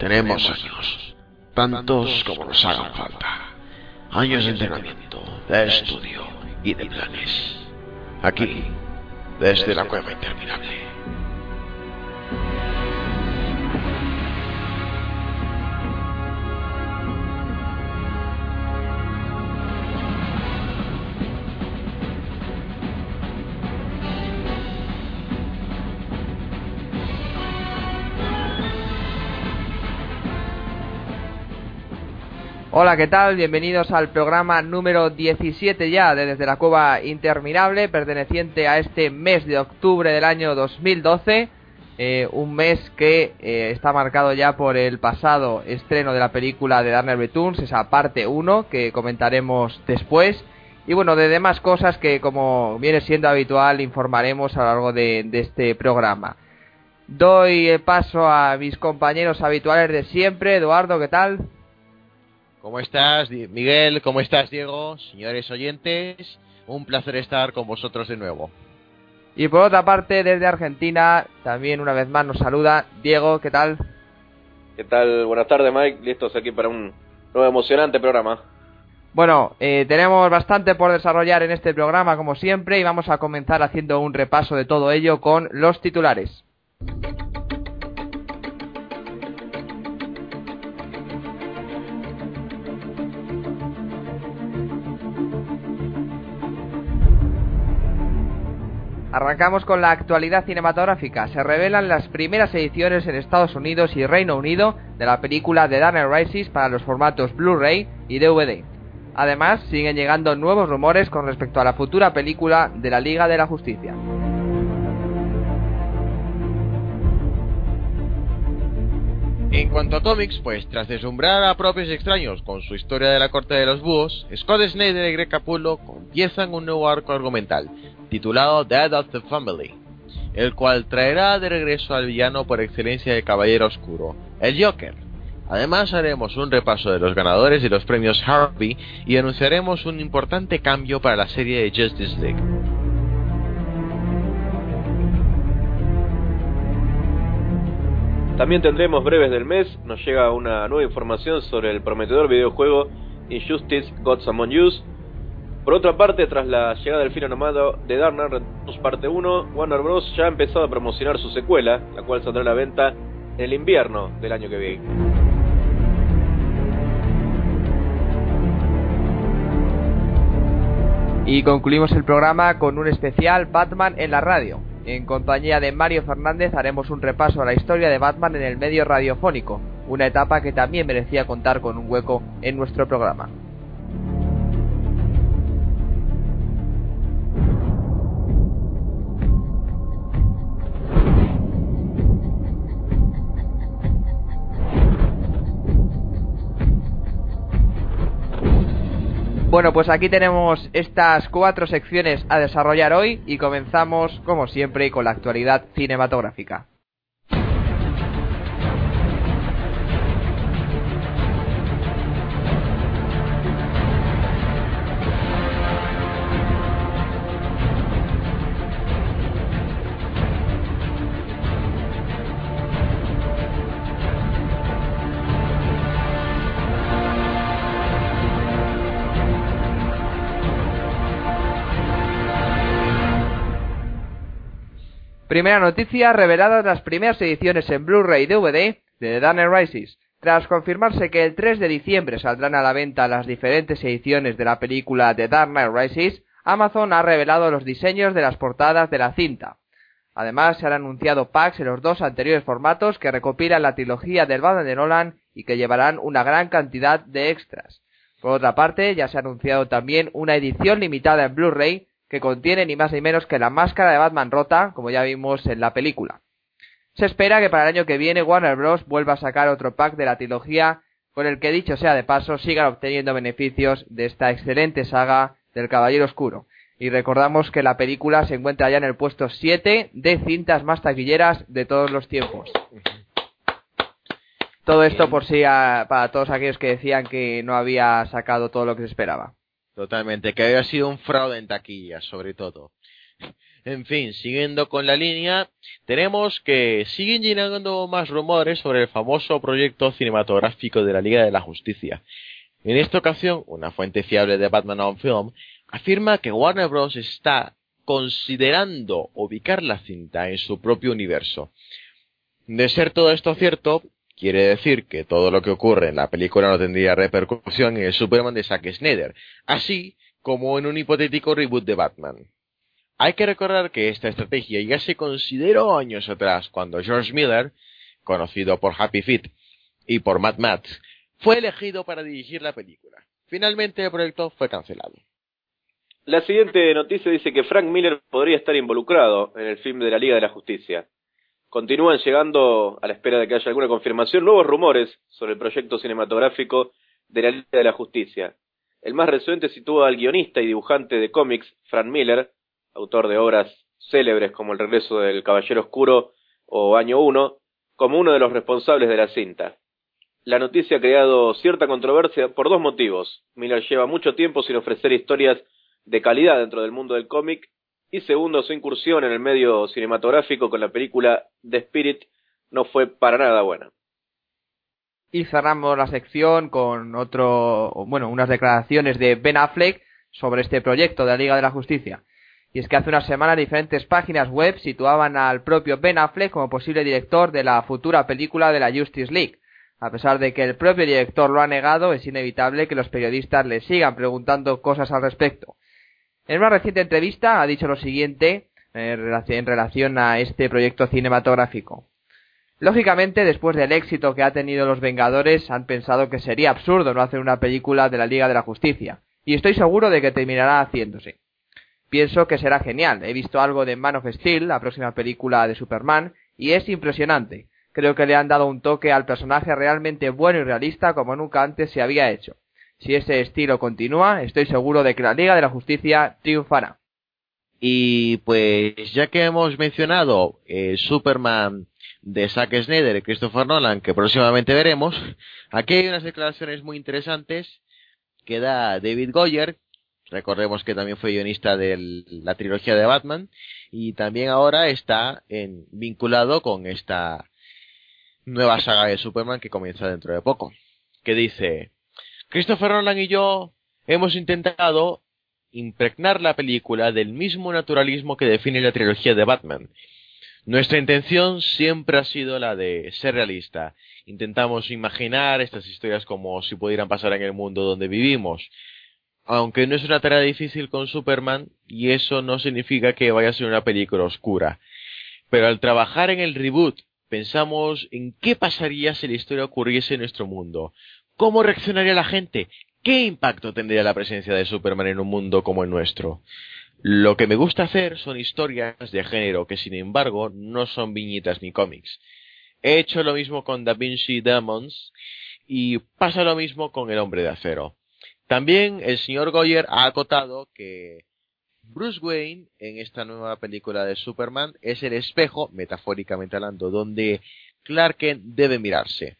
Tenemos años, tantos como nos hagan falta. Años de entrenamiento, de estudio y de planes. Aquí, desde la cueva interminable. Hola, ¿qué tal? Bienvenidos al programa número 17 ya de Desde la Cueva Interminable, perteneciente a este mes de octubre del año 2012. Eh, un mes que eh, está marcado ya por el pasado estreno de la película de Darner Returns, esa parte 1 que comentaremos después. Y bueno, de demás cosas que como viene siendo habitual informaremos a lo largo de, de este programa. Doy paso a mis compañeros habituales de siempre. Eduardo, ¿qué tal? ¿Cómo estás, Miguel? ¿Cómo estás, Diego? Señores oyentes, un placer estar con vosotros de nuevo. Y por otra parte, desde Argentina, también una vez más nos saluda Diego, ¿qué tal? ¿Qué tal? Buenas tardes, Mike. Listos aquí para un nuevo emocionante programa. Bueno, eh, tenemos bastante por desarrollar en este programa, como siempre, y vamos a comenzar haciendo un repaso de todo ello con los titulares. Arrancamos con la actualidad cinematográfica. Se revelan las primeras ediciones en Estados Unidos y Reino Unido de la película The Dark Rises para los formatos Blu-ray y DVD. Además, siguen llegando nuevos rumores con respecto a la futura película de la Liga de la Justicia. En cuanto a cómics, pues tras deslumbrar a propios extraños con su historia de la corte de los búhos, Scott Snyder y Greg Capullo comienzan un nuevo arco argumental, titulado Dead of the Family, el cual traerá de regreso al villano por excelencia de Caballero Oscuro, el Joker. Además haremos un repaso de los ganadores de los premios Harvey y anunciaremos un importante cambio para la serie de Justice League. También tendremos breves del mes, nos llega una nueva información sobre el prometedor videojuego Injustice Gods Among Us. Por otra parte, tras la llegada del film animado de Dark parte 1, Warner Bros. ya ha empezado a promocionar su secuela, la cual saldrá a la venta en el invierno del año que viene. Y concluimos el programa con un especial Batman en la radio. En compañía de Mario Fernández haremos un repaso a la historia de Batman en el medio radiofónico, una etapa que también merecía contar con un hueco en nuestro programa. Bueno, pues aquí tenemos estas cuatro secciones a desarrollar hoy y comenzamos, como siempre, con la actualidad cinematográfica. Primera noticia, reveladas las primeras ediciones en Blu-ray y DVD de The Dark Rises. Tras confirmarse que el 3 de diciembre saldrán a la venta las diferentes ediciones de la película The Dark Knight Rises, Amazon ha revelado los diseños de las portadas de la cinta. Además, se han anunciado packs en los dos anteriores formatos que recopilan la trilogía del Batman de Nolan y que llevarán una gran cantidad de extras. Por otra parte, ya se ha anunciado también una edición limitada en Blu-ray que contiene ni más ni menos que la máscara de Batman rota, como ya vimos en la película. Se espera que para el año que viene Warner Bros. vuelva a sacar otro pack de la trilogía con el que, dicho sea de paso, sigan obteniendo beneficios de esta excelente saga del Caballero Oscuro. Y recordamos que la película se encuentra ya en el puesto 7 de cintas más taquilleras de todos los tiempos. Todo esto por si para todos aquellos que decían que no había sacado todo lo que se esperaba. Totalmente, que había sido un fraude en taquilla, sobre todo. En fin, siguiendo con la línea, tenemos que siguen llegando más rumores sobre el famoso proyecto cinematográfico de la Liga de la Justicia. En esta ocasión, una fuente fiable de Batman on Film afirma que Warner Bros. está considerando ubicar la cinta en su propio universo. De ser todo esto cierto, quiere decir que todo lo que ocurre en la película no tendría repercusión en el Superman de Zack Snyder, así como en un hipotético reboot de Batman. Hay que recordar que esta estrategia ya se consideró años atrás cuando George Miller, conocido por Happy Feet y por Mad Max, fue elegido para dirigir la película. Finalmente el proyecto fue cancelado. La siguiente noticia dice que Frank Miller podría estar involucrado en el film de la Liga de la Justicia. Continúan llegando, a la espera de que haya alguna confirmación, nuevos rumores sobre el proyecto cinematográfico de la Liga de la Justicia. El más reciente sitúa al guionista y dibujante de cómics, Frank Miller, autor de obras célebres como El regreso del Caballero Oscuro o Año 1, como uno de los responsables de la cinta. La noticia ha creado cierta controversia por dos motivos. Miller lleva mucho tiempo sin ofrecer historias de calidad dentro del mundo del cómic y segundo, su incursión en el medio cinematográfico con la película The Spirit no fue para nada buena. Y cerramos la sección con otro, bueno, unas declaraciones de Ben Affleck sobre este proyecto de la Liga de la Justicia. Y es que hace unas semanas diferentes páginas web situaban al propio Ben Affleck como posible director de la futura película de la Justice League. A pesar de que el propio director lo ha negado, es inevitable que los periodistas le sigan preguntando cosas al respecto. En una reciente entrevista ha dicho lo siguiente en relación a este proyecto cinematográfico. Lógicamente, después del éxito que ha tenido Los Vengadores, han pensado que sería absurdo no hacer una película de la Liga de la Justicia, y estoy seguro de que terminará haciéndose. Pienso que será genial. He visto algo de Man of Steel, la próxima película de Superman, y es impresionante. Creo que le han dado un toque al personaje realmente bueno y realista como nunca antes se había hecho. Si ese estilo continúa, estoy seguro de que la Liga de la Justicia triunfará. Y pues ya que hemos mencionado el Superman de Zack Snyder y Christopher Nolan, que próximamente veremos, aquí hay unas declaraciones muy interesantes que da David Goyer, Recordemos que también fue guionista de la trilogía de Batman y también ahora está en, vinculado con esta nueva saga de Superman que comienza dentro de poco. Que dice, Christopher Nolan y yo hemos intentado impregnar la película del mismo naturalismo que define la trilogía de Batman. Nuestra intención siempre ha sido la de ser realista. Intentamos imaginar estas historias como si pudieran pasar en el mundo donde vivimos aunque no es una tarea difícil con Superman, y eso no significa que vaya a ser una película oscura. Pero al trabajar en el reboot, pensamos en qué pasaría si la historia ocurriese en nuestro mundo. ¿Cómo reaccionaría la gente? ¿Qué impacto tendría la presencia de Superman en un mundo como el nuestro? Lo que me gusta hacer son historias de género que sin embargo no son viñetas ni cómics. He hecho lo mismo con Da Vinci Demons y pasa lo mismo con El Hombre de Acero. También el señor Goyer ha acotado que Bruce Wayne en esta nueva película de Superman es el espejo, metafóricamente hablando, donde Clark Kent debe mirarse.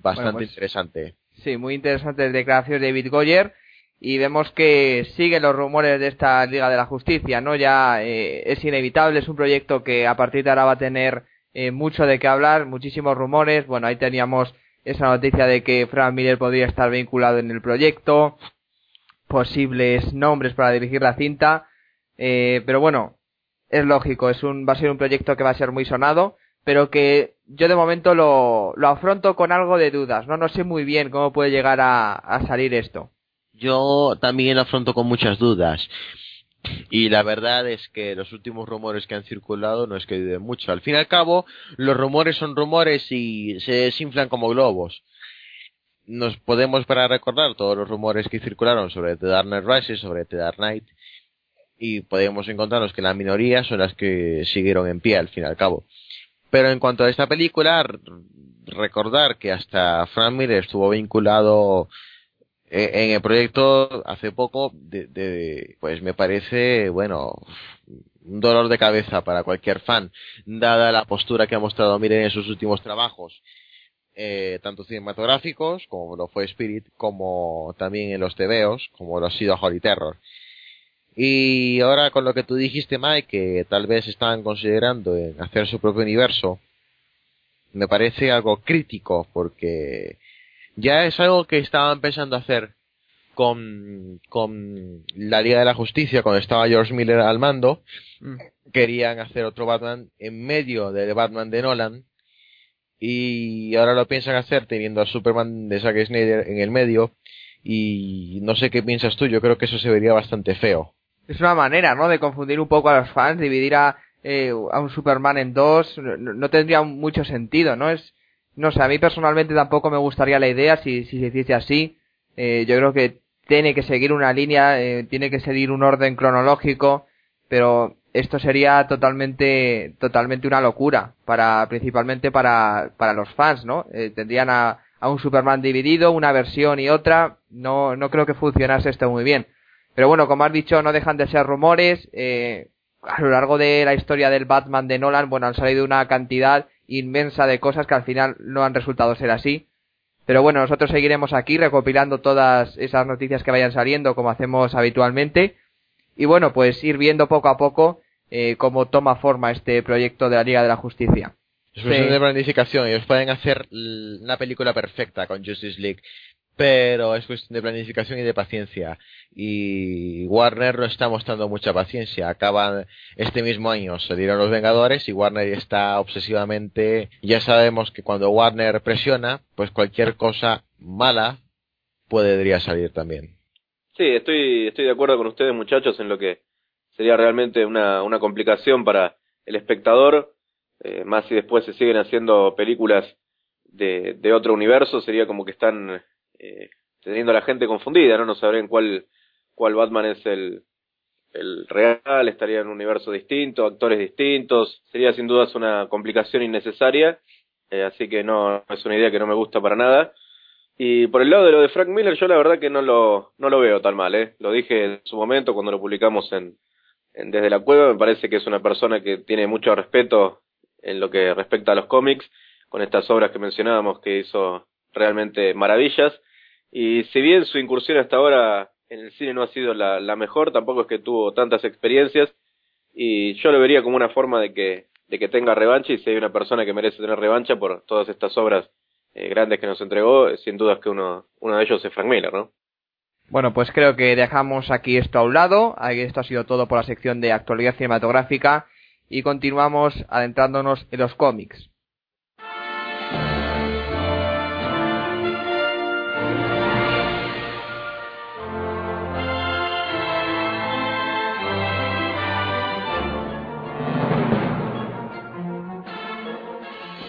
Bastante pues, interesante. Sí, muy interesante la declaración de David Goyer. Y vemos que siguen los rumores de esta Liga de la Justicia, ¿no? Ya eh, es inevitable, es un proyecto que a partir de ahora va a tener eh, mucho de qué hablar, muchísimos rumores. Bueno, ahí teníamos esa noticia de que Frank Miller podría estar vinculado en el proyecto, posibles nombres para dirigir la cinta, eh, pero bueno, es lógico, es un, va a ser un proyecto que va a ser muy sonado, pero que yo de momento lo, lo afronto con algo de dudas, no, no sé muy bien cómo puede llegar a, a salir esto. Yo también lo afronto con muchas dudas. Y la verdad es que los últimos rumores que han circulado no es que ayuden mucho. Al fin y al cabo, los rumores son rumores y se desinflan como globos. Nos podemos para recordar todos los rumores que circularon sobre The Dark Knight Rises, sobre The Dark Knight, y podemos encontrarnos que la minoría son las que siguieron en pie al fin y al cabo. Pero en cuanto a esta película, recordar que hasta Frank Miller estuvo vinculado eh, en el proyecto hace poco, de, pues me parece, bueno, un dolor de cabeza para cualquier fan, dada la postura que ha mostrado Miren en sus últimos trabajos, eh, tanto cinematográficos, como lo fue Spirit, como también en los tebeos, como lo ha sido Holy Terror. Y ahora con lo que tú dijiste, Mike, que tal vez estaban considerando en hacer su propio universo, me parece algo crítico porque ya es algo que estaban pensando hacer con, con la Liga de la Justicia cuando estaba George Miller al mando. Mm. Querían hacer otro Batman en medio del Batman de Nolan y ahora lo piensan hacer teniendo a Superman de Zack Snyder en el medio y no sé qué piensas tú, yo creo que eso se vería bastante feo. Es una manera, ¿no? De confundir un poco a los fans, dividir a, eh, a un Superman en dos, no, tendría mucho sentido, ¿no? Es, no sé, a mí personalmente tampoco me gustaría la idea si, si se hiciese así. Eh, yo creo que tiene que seguir una línea, eh, tiene que seguir un orden cronológico, pero esto sería totalmente, totalmente una locura, para, principalmente para, para los fans, ¿no? Eh, tendrían a, a un Superman dividido, una versión y otra, no, no creo que funcionase esto muy bien. Pero bueno, como has dicho, no dejan de ser rumores, eh, a lo largo de la historia del Batman de Nolan, bueno, han salido una cantidad inmensa de cosas que al final no han resultado ser así. Pero bueno, nosotros seguiremos aquí recopilando todas esas noticias que vayan saliendo como hacemos habitualmente. Y bueno, pues ir viendo poco a poco eh, cómo toma forma este proyecto de la Liga de la Justicia. Es Sí. de planificación. Ellos pueden hacer una película perfecta con Justice League, pero es cuestión de planificación y de paciencia. Y Warner no está mostrando mucha paciencia. Acaban este mismo año, salieron los Vengadores y Warner está obsesivamente. Ya sabemos que cuando Warner presiona, pues cualquier cosa mala podría salir también. Sí, estoy, estoy de acuerdo con ustedes, muchachos, en lo que sería realmente una, una complicación para el espectador, eh, más si después se siguen haciendo películas de, de otro universo, sería como que están eh, teniendo a la gente confundida, ¿no? No sabrían cuál, cuál Batman es el, real, estaría en un universo distinto, actores distintos, sería sin dudas una complicación innecesaria, eh, así que no, es una idea que no me gusta para nada. Y por el lado de lo de Frank Miller, yo la verdad que no lo, no lo veo tan mal, ¿eh? Lo dije en su momento cuando lo publicamos en, en Desde la Cueva, me parece que es una persona que tiene mucho respeto en lo que respecta a los cómics, con estas obras que mencionábamos que hizo realmente maravillas. Y si bien su incursión hasta ahora en el cine no ha sido la, mejor, tampoco es que tuvo tantas experiencias, y yo lo vería como una forma de que, de que tenga revancha, y si hay una persona que merece tener revancha por todas estas obras eh, grandes que nos entregó, sin duda es que uno, uno de ellos es Frank Miller, ¿no? Bueno, pues creo que dejamos aquí esto a un lado. Esto ha sido todo por la sección de actualidad cinematográfica y continuamos adentrándonos en los cómics.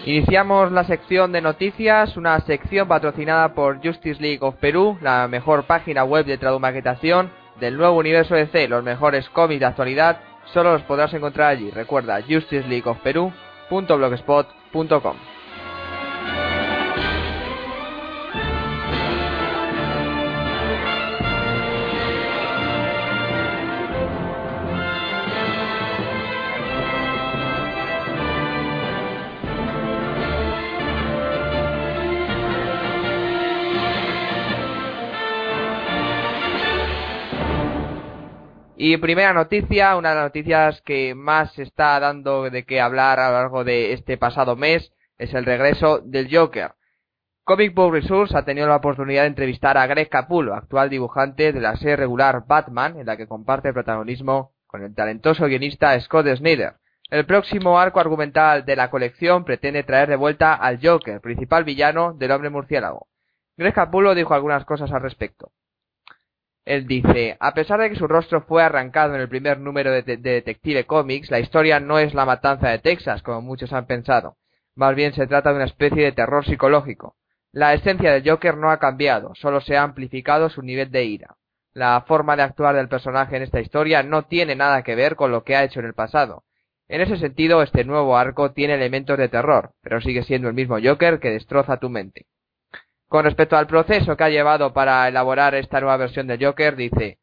Iniciamos la sección de noticias, una sección patrocinada por Justice League of Perú, la mejor página web de tradumaquetación del nuevo universo DC. Los mejores cómics de actualidad solo los podrás encontrar allí. Recuerda justiceleagueofperú.blogspot.com. Y primera noticia, una de las noticias que más se está dando de qué hablar a lo largo de este pasado mes, es el regreso del Joker. Comic Book Resource ha tenido la oportunidad de entrevistar a Greg Capullo, actual dibujante de la serie regular Batman, en la que comparte protagonismo con el talentoso guionista Scott Snyder. El próximo arco argumental de la colección pretende traer de vuelta al Joker, principal villano del hombre murciélago. Greg Capullo dijo algunas cosas al respecto. Él dice, a pesar de que su rostro fue arrancado en el primer número de, de Detective Comics, la historia no es la matanza de Texas, como muchos han pensado. Más bien se trata de una especie de terror psicológico. La esencia del Joker no ha cambiado, solo se ha amplificado su nivel de ira. La forma de actuar del personaje en esta historia no tiene nada que ver con lo que ha hecho en el pasado. En ese sentido, este nuevo arco tiene elementos de terror, pero sigue siendo el mismo Joker que destroza tu mente. Con respecto al proceso que ha llevado para elaborar esta nueva versión de Joker, dice,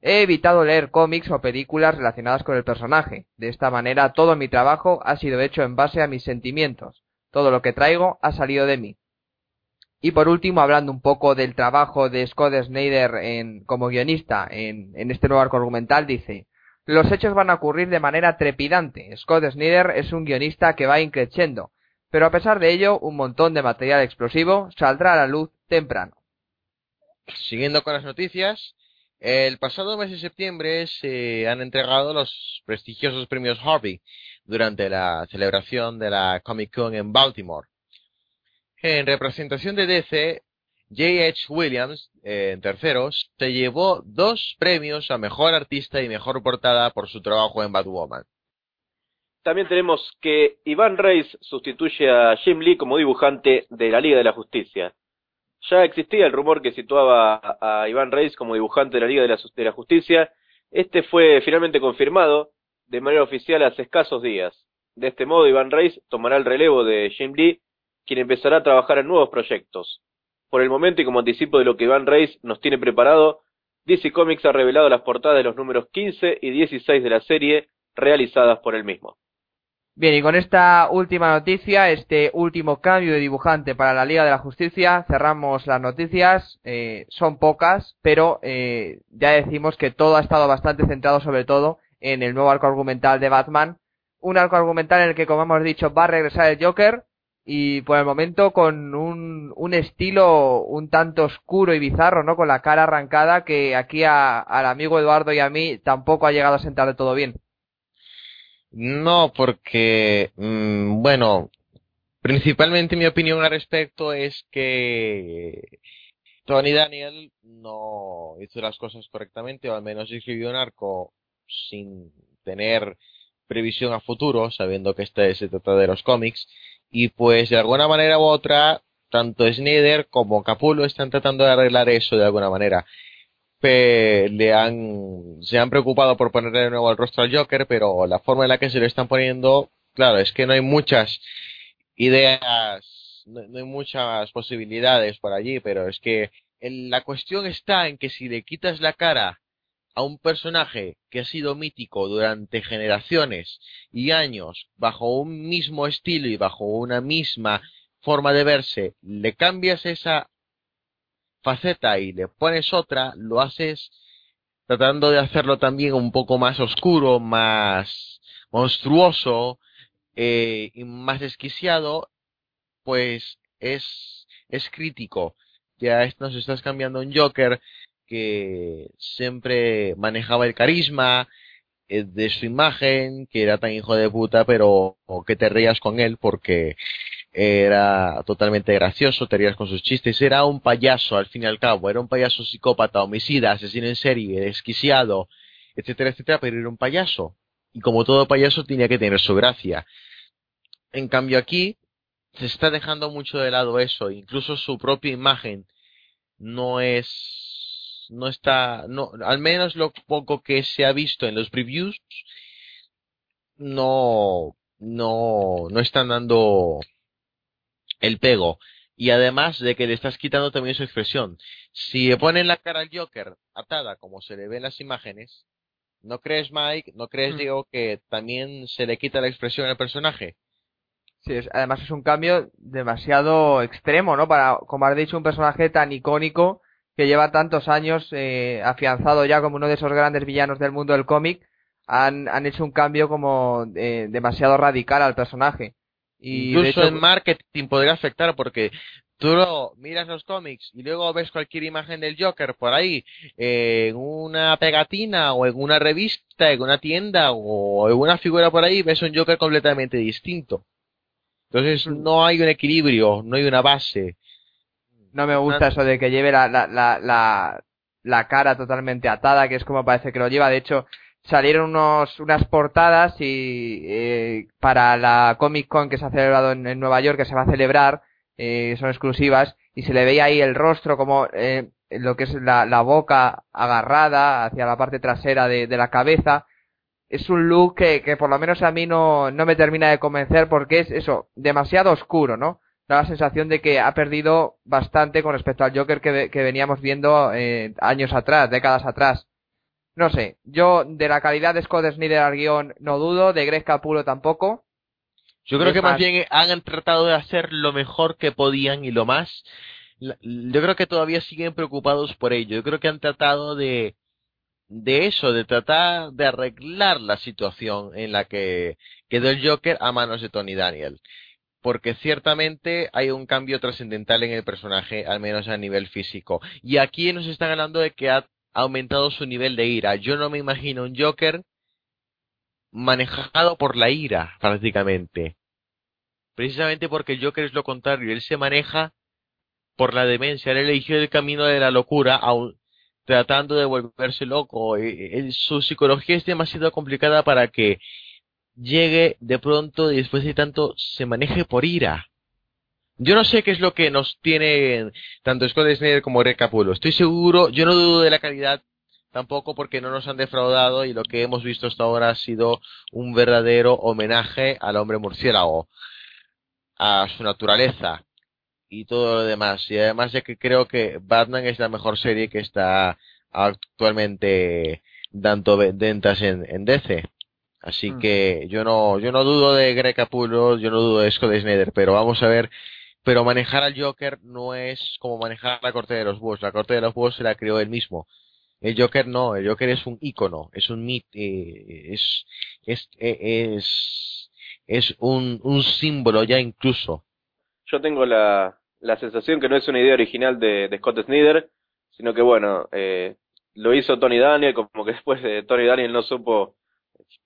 he evitado leer cómics o películas relacionadas con el personaje. De esta manera todo mi trabajo ha sido hecho en base a mis sentimientos. Todo lo que traigo ha salido de mí. Y por último, hablando un poco del trabajo de Scott Snyder en, como guionista en, en este nuevo arco argumental, dice, los hechos van a ocurrir de manera trepidante. Scott Snyder es un guionista que va increciendo, pero a pesar de ello, un montón de material explosivo saldrá a la luz temprano. Siguiendo con las noticias, el pasado mes de septiembre se han entregado los prestigiosos premios Harvey durante la celebración de la Comic Con en Baltimore. En representación de DC, J.H. Williams, en terceros, se llevó dos premios a Mejor Artista y Mejor Portada por su trabajo en Batwoman. También tenemos que Iván Reis sustituye a Jim Lee como dibujante de la Liga de la Justicia. Ya existía el rumor que situaba a Iván Reis como dibujante de la Liga de la, Justicia. Este fue finalmente confirmado de manera oficial hace escasos días. De este modo, Iván Reis tomará el relevo de Jim Lee quien empezará a trabajar en nuevos proyectos. Por el momento y como anticipo de lo que Iván Reis nos tiene preparado, DC Comics ha revelado las portadas de los números 15 y 16 de la serie realizadas por él mismo. Bien, y con esta última noticia, este último cambio de dibujante para la Liga de la Justicia, cerramos las noticias. Eh, son pocas, pero eh, ya decimos que todo ha estado bastante centrado sobre todo en el nuevo arco argumental de Batman. Un arco argumental en el que, como hemos dicho, va a regresar el Joker, y por el momento con un, un estilo un tanto oscuro y bizarro, ¿no? Con la cara arrancada que aquí a, al amigo Eduardo y a mí tampoco ha llegado a sentar de todo bien. No, porque, mmm, bueno, principalmente mi opinión al respecto es que Tony Daniel no hizo las cosas correctamente, o al menos escribió un arco sin tener previsión a futuro, sabiendo que este se trata de los cómics, y pues de alguna manera u otra, tanto Snyder como Capullo están tratando de arreglar eso de alguna manera. Le han, se han preocupado por ponerle de nuevo el rostro al Joker, pero la forma en la que se lo están poniendo, claro, es que no hay muchas ideas, no, hay muchas posibilidades por allí, pero es que la cuestión está en que si le quitas la cara a un personaje que ha sido mítico durante generaciones y años bajo un mismo estilo y bajo una misma forma de verse, le cambias esa faceta y le pones otra, lo haces tratando de hacerlo también un poco más oscuro, más monstruoso eh, y más desquiciado, pues es, es crítico. Ya nos estás cambiando un Joker que siempre manejaba el carisma eh, de su imagen, que era tan hijo de puta, pero que te reías con él porque era totalmente gracioso, te reías con sus chistes, era un payaso al fin y al cabo, era un payaso psicópata, homicida, asesino en serie, desquiciado, etcétera, etcétera, pero era un payaso. Y como todo payaso tenía que tener su gracia. En cambio aquí se está dejando mucho de lado eso, incluso su propia imagen no es no está, no, al menos lo poco que se ha visto en los previews, no, no, no están dando el pego. Y además de que le estás quitando también su expresión. Si le ponen la cara al Joker atada como se le ve en las imágenes, ¿no crees, Mike? ¿No crees, mm. Diego, que también se le quita la expresión al personaje? Sí, es, además es un cambio demasiado extremo, ¿no? Para, como has dicho, un personaje tan icónico que lleva tantos años eh, afianzado ya como uno de esos grandes villanos del mundo del cómic, han, han hecho un cambio como eh, demasiado radical al personaje. Y Incluso en marketing podría afectar porque tú miras los cómics y luego ves cualquier imagen del Joker por ahí, eh, en una pegatina o en una revista, en una tienda o en una figura por ahí, ves un Joker completamente distinto. Entonces mm. no hay un equilibrio, no hay una base. No me gusta eso de que lleve la, la, la, la, cara totalmente atada, que es como parece que lo lleva. De hecho, salieron unos, unas portadas y eh, para la Comic Con que se ha celebrado en, Nueva York, que se va a celebrar, eh, son exclusivas, y se le veía ahí el rostro como eh, lo que es la, la boca agarrada hacia la parte trasera de, de la cabeza. Es un look que, que por lo menos a mí no, no me termina de convencer porque es eso, demasiado oscuro, ¿no? da la sensación de que ha perdido bastante con respecto al Joker que, que veníamos viendo eh, años atrás, décadas atrás. No sé, yo de la calidad de Scott Snyder al guion no dudo, de Greg Capullo tampoco. Yo creo que más bien han tratado de hacer lo mejor que podían y lo más yo creo que todavía siguen preocupados por ello. Yo creo que han tratado de, de eso, de tratar de arreglar la situación en la que quedó el Joker a manos de Tony Daniel. Porque ciertamente hay un cambio trascendental en el personaje, al menos a nivel físico. Y aquí nos están hablando de que ha aumentado su nivel de ira. Yo no me imagino un Joker manejado por la ira, prácticamente. Precisamente porque el Joker es lo contrario, él se maneja por la demencia, él eligió el camino de la locura, aun tratando de volverse loco. Eh, eh, su psicología es demasiado complicada para que llegue de pronto y después de tanto se maneje por ira. Yo no sé qué es lo que nos tiene tanto Scott Snyder como Greg Capullo. Estoy seguro, yo no dudo de la calidad tampoco porque no nos han defraudado y lo que hemos visto hasta ahora ha sido un verdadero homenaje al hombre murciélago, a su naturaleza y todo lo demás. Y además de que creo que Batman es la mejor serie que está actualmente dando ventas en, en DC. Así mm. que yo no, yo no dudo de Greg Capullo, yo no dudo de Scott Snyder, pero vamos a ver, pero manejar al Joker no es como manejar la corte de los búhos. La corte de los búhos se la creó él mismo. El Joker no, el Joker es un ícono, es un mit, eh, es, es, eh, es, es un, un símbolo ya incluso. Yo tengo la, la sensación que no es una idea original de, Scott Snyder, sino que bueno, eh, lo hizo Tony Daniel, como que después de Tony Daniel no supo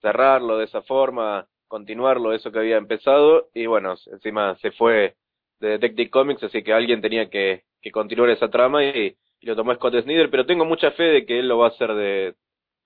cerrarlo de esa forma, continuarlo, eso que había empezado, y bueno, encima se fue de Detective Comics, así que alguien tenía que, que continuar esa trama y, lo tomó Scott Snyder, pero tengo mucha fe de que él lo va a hacer de,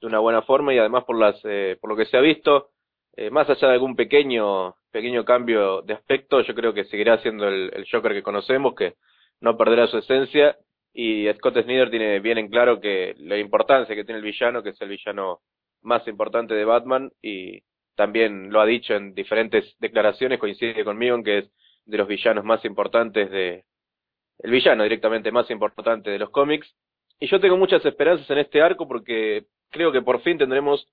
de una buena forma y además por las eh, por lo que se ha visto, eh, más allá de algún pequeño pequeño cambio de aspecto, yo creo que seguirá siendo el, el Joker que conocemos, que no perderá su esencia y Scott Snyder tiene bien en claro que la importancia que tiene el villano, que es el villano más importante de Batman y también lo ha dicho en diferentes declaraciones, coincide conmigo en que es de los villanos más importantes de el villano directamente más importante de los cómics y yo tengo muchas esperanzas en este arco porque creo que por fin tendremos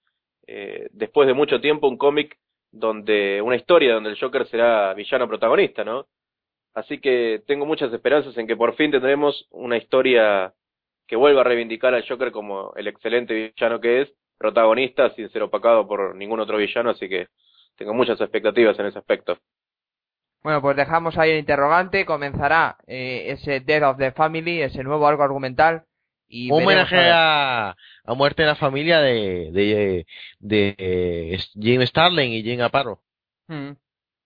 eh, después de mucho tiempo un cómic donde una historia donde el Joker será villano protagonista, ¿no? Así que tengo muchas esperanzas en que por fin tendremos una historia que vuelva a reivindicar al Joker como el excelente villano que es protagonista sin ser opacado por ningún otro villano, así que tengo muchas expectativas en ese aspecto. Bueno, pues dejamos ahí el interrogante, comenzará eh, ese Death of the Family, ese nuevo arco argumental. Y Un homenaje a, a, Muerte en la Familia de, de, de, eh, James Starling y Jane Aparo. Mm.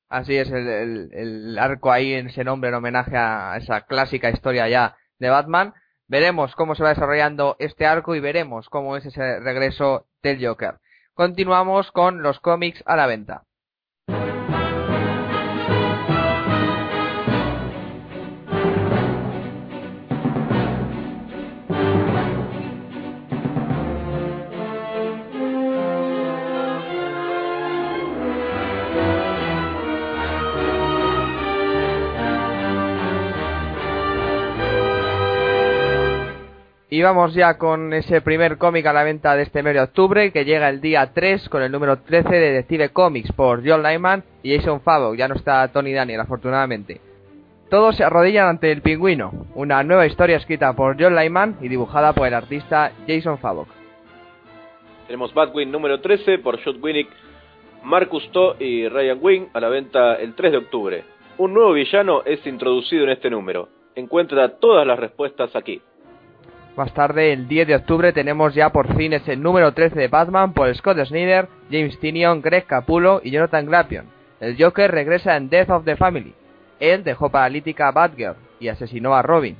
Así es, el, el, el, arco ahí en ese nombre en homenaje a esa clásica historia ya de Batman. Veremos cómo se va desarrollando este arco y veremos cómo es ese regreso del Joker. Continuamos con los cómics a la venta. Vamos ya con ese primer cómic a la venta de este mes de octubre, que llega el día 3 con el número 13 de Detective Comics por John Lyman y Jason Favok. Ya no está Tony Daniel, afortunadamente. Todos se arrodillan ante el pingüino, una nueva historia escrita por John Lyman y dibujada por el artista Jason Favok. Tenemos Batwing número 13 por Judd Winnick, Marcus To y Ryan Wing a la venta el 3 de octubre. Un nuevo villano es introducido en este número. Encuentra todas las respuestas aquí. Más tarde, el 10 de octubre, tenemos ya por fin ese número 13 de Batman por Scott Snyder, James Tinion, Greg Capullo y Jonathan Glapion. El Joker regresa en Death of the Family. Él dejó paralítica a Batgirl y asesinó a Robin.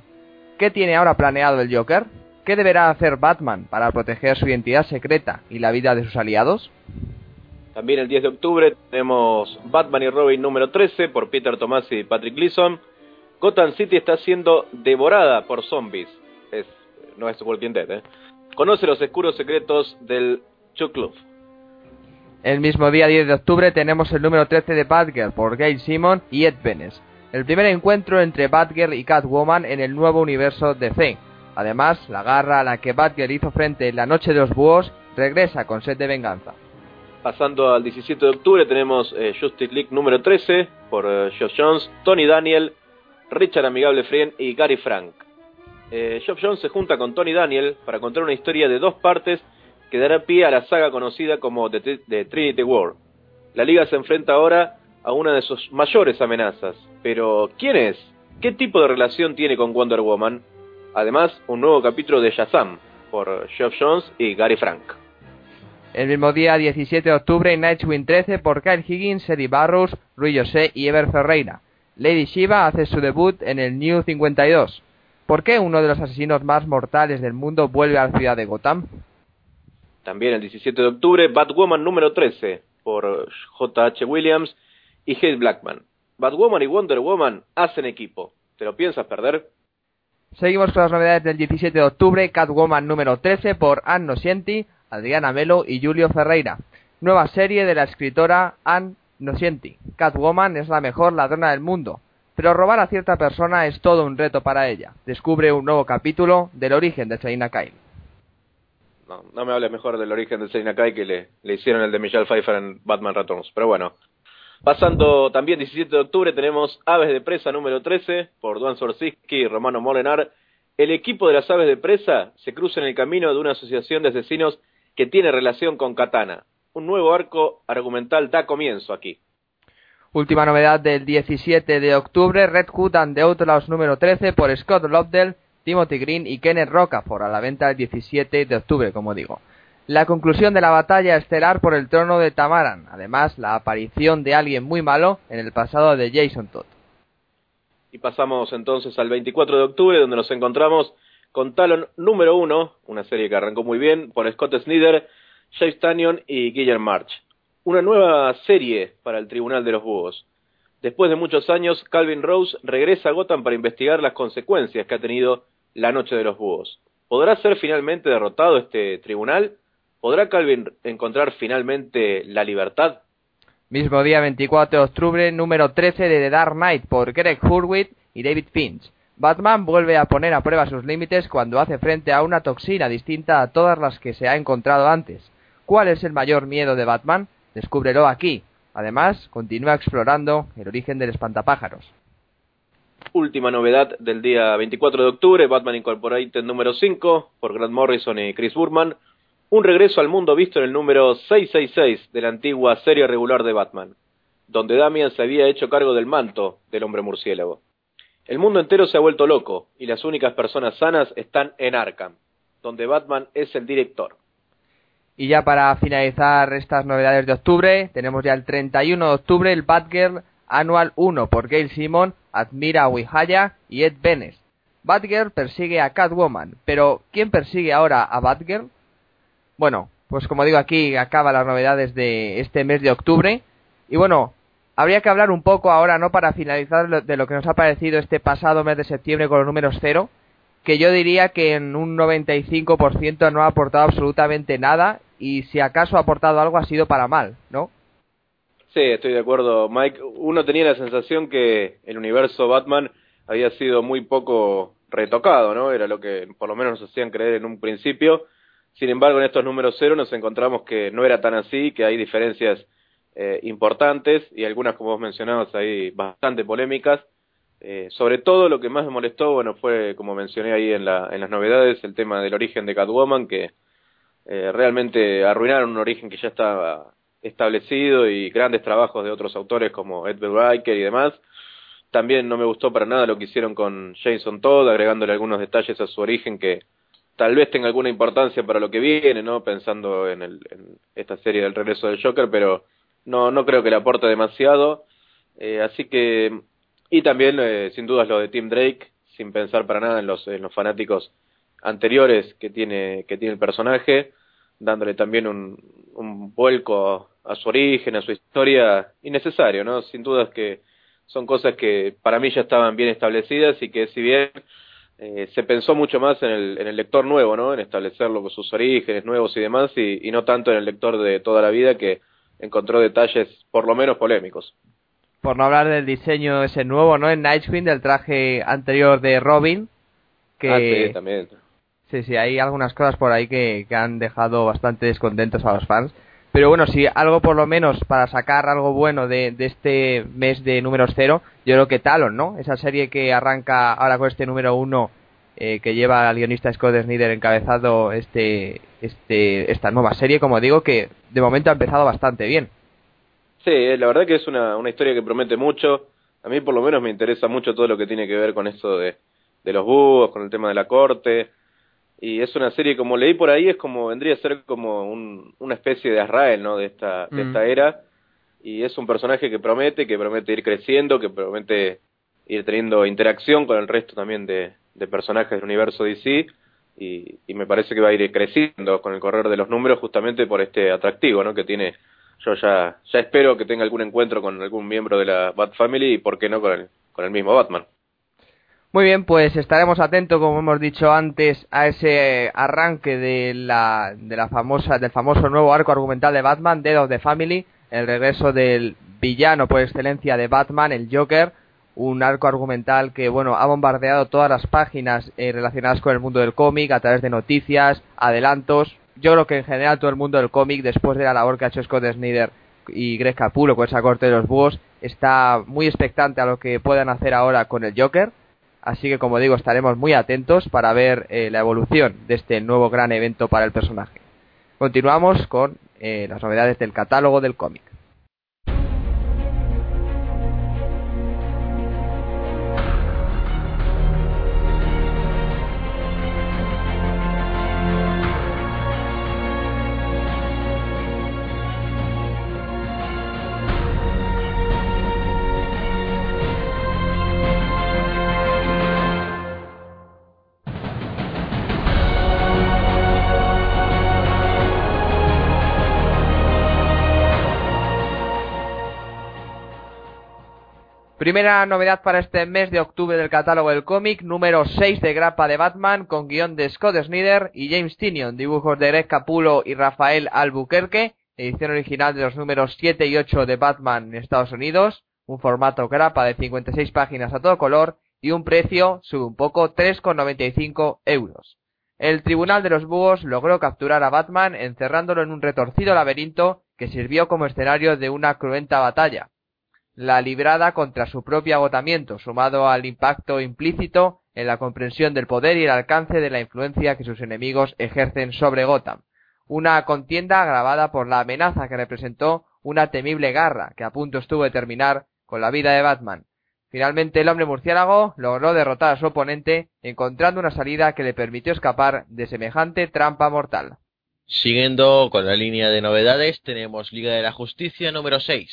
¿Qué tiene ahora planeado el Joker? ¿Qué deberá hacer Batman para proteger su identidad secreta y la vida de sus aliados? También el 10 de octubre tenemos Batman y Robin número 13 por Peter Tomasi y Patrick Gleason. Gotham City está siendo devorada por zombies. Es no es Walking Dead, ¿eh? Conoce los oscuros secretos del Club. El mismo día 10 de octubre tenemos el número 13 de Batgirl por Gail Simon y Ed Benes. El primer encuentro entre Batgirl y Catwoman en el nuevo universo DC. Además, la garra a la que Batgirl hizo frente en la noche de los búhos regresa con sed de venganza. Pasando al 17 de octubre tenemos eh, Justice League número 13 por eh, Josh Jones, Tony Daniel, Richard Amigable Friend y Gary Frank. Eh, Jones se junta con Tony Daniel para contar una historia de dos partes que dará pie a la saga conocida como The, Trinity War. La liga se enfrenta ahora a una de sus mayores amenazas. Pero, ¿quién es? ¿Qué tipo de relación tiene con Wonder Woman? Además, un nuevo capítulo de Shazam, por Geoff Jones y Gary Frank. El mismo día, 17 de octubre, Nightwing 13 por Kyle Higgins, Eddie Barrows, Rui José y Ever Ferreira. Lady Shiva hace su debut en el New 52. ¿Por qué uno de los asesinos más mortales del mundo vuelve a la ciudad de Gotham? También el 17 de octubre, Batwoman número 13 por J.H. Williams y Hale Blackman. Batwoman y Wonder Woman hacen equipo. ¿Te lo piensas perder? Seguimos con las novedades del 17 de octubre, Catwoman número 13 por Ann Nocienti, Adriana Melo y Julio Ferreira. Nueva serie de la escritora Ann Nocienti. Catwoman es la mejor ladrona del mundo, pero robar a cierta persona es todo un reto para ella. Descubre un nuevo capítulo del origen de Selina Kyle. No, me hables mejor del origen de Selina Kyle que le, le hicieron el de Michelle Pfeiffer en Batman Returns. Pero bueno, Pasando también 17 de octubre tenemos Aves de Presa número 13 por Duan Sorsiski y Romano Molenar. El equipo de las Aves de Presa se cruza en el camino de una asociación de asesinos que tiene relación con Katana. Un nuevo arco argumental da comienzo aquí. Última novedad del 17 de octubre, Red Hood and the Outlaws número 13 por Scott Lobdell, Timothy Green y Kenneth Rocafort a la venta el 17 de octubre, como digo la conclusión de la batalla estelar por el trono de Tamaran, además la aparición de alguien muy malo en el pasado de Jason Todd. Y pasamos entonces al 24 de octubre, donde nos encontramos con Talon número 1, una serie que arrancó muy bien, por Scott Snyder, James Tannion y Guillermo March. Una nueva serie para el Tribunal de los Búhos. Después de muchos años, Calvin Rose regresa a Gotham para investigar las consecuencias que ha tenido la Noche de los Búhos. ¿Podrá ser finalmente derrotado este tribunal? ¿Podrá Calvin encontrar finalmente la libertad? Mismo día 24 de octubre, número 13 de The Dark Knight por Greg Hurwitz y David Finch. Batman vuelve a poner a prueba sus límites cuando hace frente a una toxina distinta a todas las que se ha encontrado antes. ¿Cuál es el mayor miedo de Batman? Descúbrelo aquí. Además, continúa explorando el origen del espantapájaros. Última novedad del día 24 de octubre, Batman Incorporated número 5 por Grant Morrison y Chris Burman un regreso al mundo visto en el número 666 de la antigua serie regular de Batman, donde Damian se había hecho cargo del manto del hombre murciélago. El mundo entero se ha vuelto loco y las únicas personas sanas están en Arkham, donde Batman es el director. Y ya para finalizar estas novedades de octubre, tenemos ya el 31 de octubre el Batgirl Anual 1 por Gail Simon, Admira Wihaya y Ed Benes. Batgirl persigue a Catwoman, pero ¿quién persigue ahora a Batgirl? Bueno, pues como digo aquí acaba las novedades de este mes de octubre. Y bueno, habría que hablar un poco ahora, ¿no? Para finalizar de lo que nos ha parecido este pasado mes de septiembre con los números cero. Que yo diría que en un 95% no ha aportado absolutamente nada. Y si acaso ha aportado algo ha sido para mal, ¿no? Sí, estoy de acuerdo, Mike. Uno tenía la sensación que el universo Batman había sido muy poco retocado, ¿no? Era lo que por lo menos nos hacían creer en un principio sin embargo, en estos números cero nos encontramos que no era tan así, que hay diferencias eh, importantes y algunas, como vos mencionabas, ahí bastante polémicas. Eh, sobre todo lo que más me molestó, bueno, fue, como mencioné ahí en, la, en las novedades, el tema del origen de Catwoman, que eh, realmente arruinaron un origen que ya estaba establecido y grandes trabajos de otros autores como Edward Riker y demás. También no me gustó para nada lo que hicieron con Jason Todd, agregándole algunos detalles a su origen que tal vez tenga alguna importancia para lo que viene, ¿no? Pensando en, el, en esta serie del regreso del Joker, pero no, no creo que le aporte demasiado. Eh, así que, y también, eh, sin dudas, lo de Tim Drake, sin pensar para nada en los, fanáticos anteriores que tiene, que tiene el personaje, dándole también un, un vuelco a su origen, a su historia, innecesario, ¿no? Sin dudas que son cosas que para mí ya estaban bien establecidas y que si bien eh, se pensó mucho más en el, en el lector nuevo, ¿no? En establecerlo con sus orígenes nuevos y demás, y, no tanto en el lector de toda la vida que encontró detalles por lo menos polémicos. Por no hablar del diseño ese nuevo, ¿no? En Nightwing, del traje anterior de Robin, que... Ah, sí, también. Sí, sí, hay algunas cosas por ahí que, que han dejado bastante descontentos a los fans. Pero bueno, si algo por lo menos para sacar algo bueno de, de este mes de números cero, yo creo que Talon, ¿no? Esa serie que arranca ahora con este número uno eh, que lleva al guionista Scott Snyder encabezado este, este, esta nueva serie, como digo, que de momento ha empezado bastante bien. Sí, eh, la verdad que es una, una historia que promete mucho. A mí por lo menos me interesa mucho todo lo que tiene que ver con esto de, de los búhos, con el tema de la corte. Y es una serie, como leí por ahí, es como, vendría a ser como un, una especie de Israel, ¿no? De esta, de Mm. esta era. Y es un personaje que promete, que promete ir creciendo, que promete ir teniendo interacción con el resto también de, de personajes del universo DC. Y, y me parece que va a ir creciendo con el correr de los números justamente por este atractivo, ¿no? Que tiene yo ya, espero que tenga algún encuentro con algún miembro de la Bat Family y por qué no con el, con el mismo Batman. Muy bien, pues estaremos atentos, como hemos dicho antes, a ese arranque de la, de la famosa, del famoso nuevo arco argumental de Batman, Dead of the Family, el regreso del villano por excelencia de Batman, el Joker, un arco argumental que, bueno, ha bombardeado todas las páginas eh, relacionadas con el mundo del cómic a través de noticias, adelantos. Yo creo que en general todo el mundo del cómic, después de la labor que ha hecho Scott Snyder y Greg Capullo con esa corte de los búhos, está muy expectante a lo que puedan hacer ahora con el Joker. Así que, como digo, estaremos muy atentos para ver eh, la evolución de este nuevo gran evento para el personaje. Continuamos con eh, las novedades del catálogo del cómic. Primera novedad para este mes de octubre del catálogo del cómic, número 6 de grapa de Batman, con guion de Scott Snyder y James Tinion, dibujos de Greg Capullo y Rafael Albuquerque, edición original de los números 7 y 8 de Batman en Estados Unidos, un formato grapa de 56 páginas a todo color y un precio, sube un poco, 3,95 euros. El Tribunal de los Búhos logró capturar a Batman encerrándolo en un retorcido laberinto que sirvió como escenario de una cruenta batalla la librada contra su propio agotamiento, sumado al impacto implícito en la comprensión del poder y el alcance de la influencia que sus enemigos ejercen sobre Gotham. Una contienda agravada por la amenaza que representó una temible garra que a punto estuvo de terminar con la vida de Batman. Finalmente el hombre murciélago logró derrotar a su oponente encontrando una salida que le permitió escapar de semejante trampa mortal. Siguiendo con la línea de novedades, tenemos Liga de la Justicia número 6.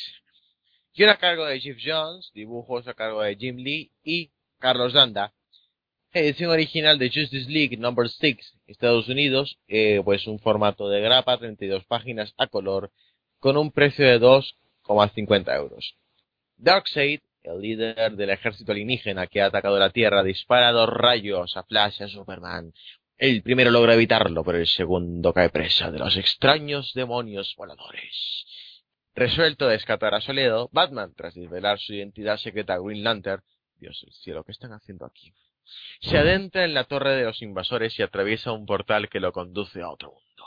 Guión a cargo de Jeff Jones, dibujos a cargo de Jim Lee y Carlos Danda. Edición original de Justice League number 6, Estados Unidos, eh, pues un formato de grapa, 32 páginas a color, con un precio de 2,50 euros. Darkseid, el líder del ejército alienígena que ha atacado la Tierra, dispara dos rayos a Flash y a Superman. El primero logra evitarlo, pero el segundo cae presa de los extraños demonios voladores. Resuelto de escapar a Soledo, Batman, tras desvelar su identidad secreta a Green Lantern, Dios del cielo, ¿qué están haciendo aquí? Se adentra en la torre de los invasores y atraviesa un portal que lo conduce a otro mundo.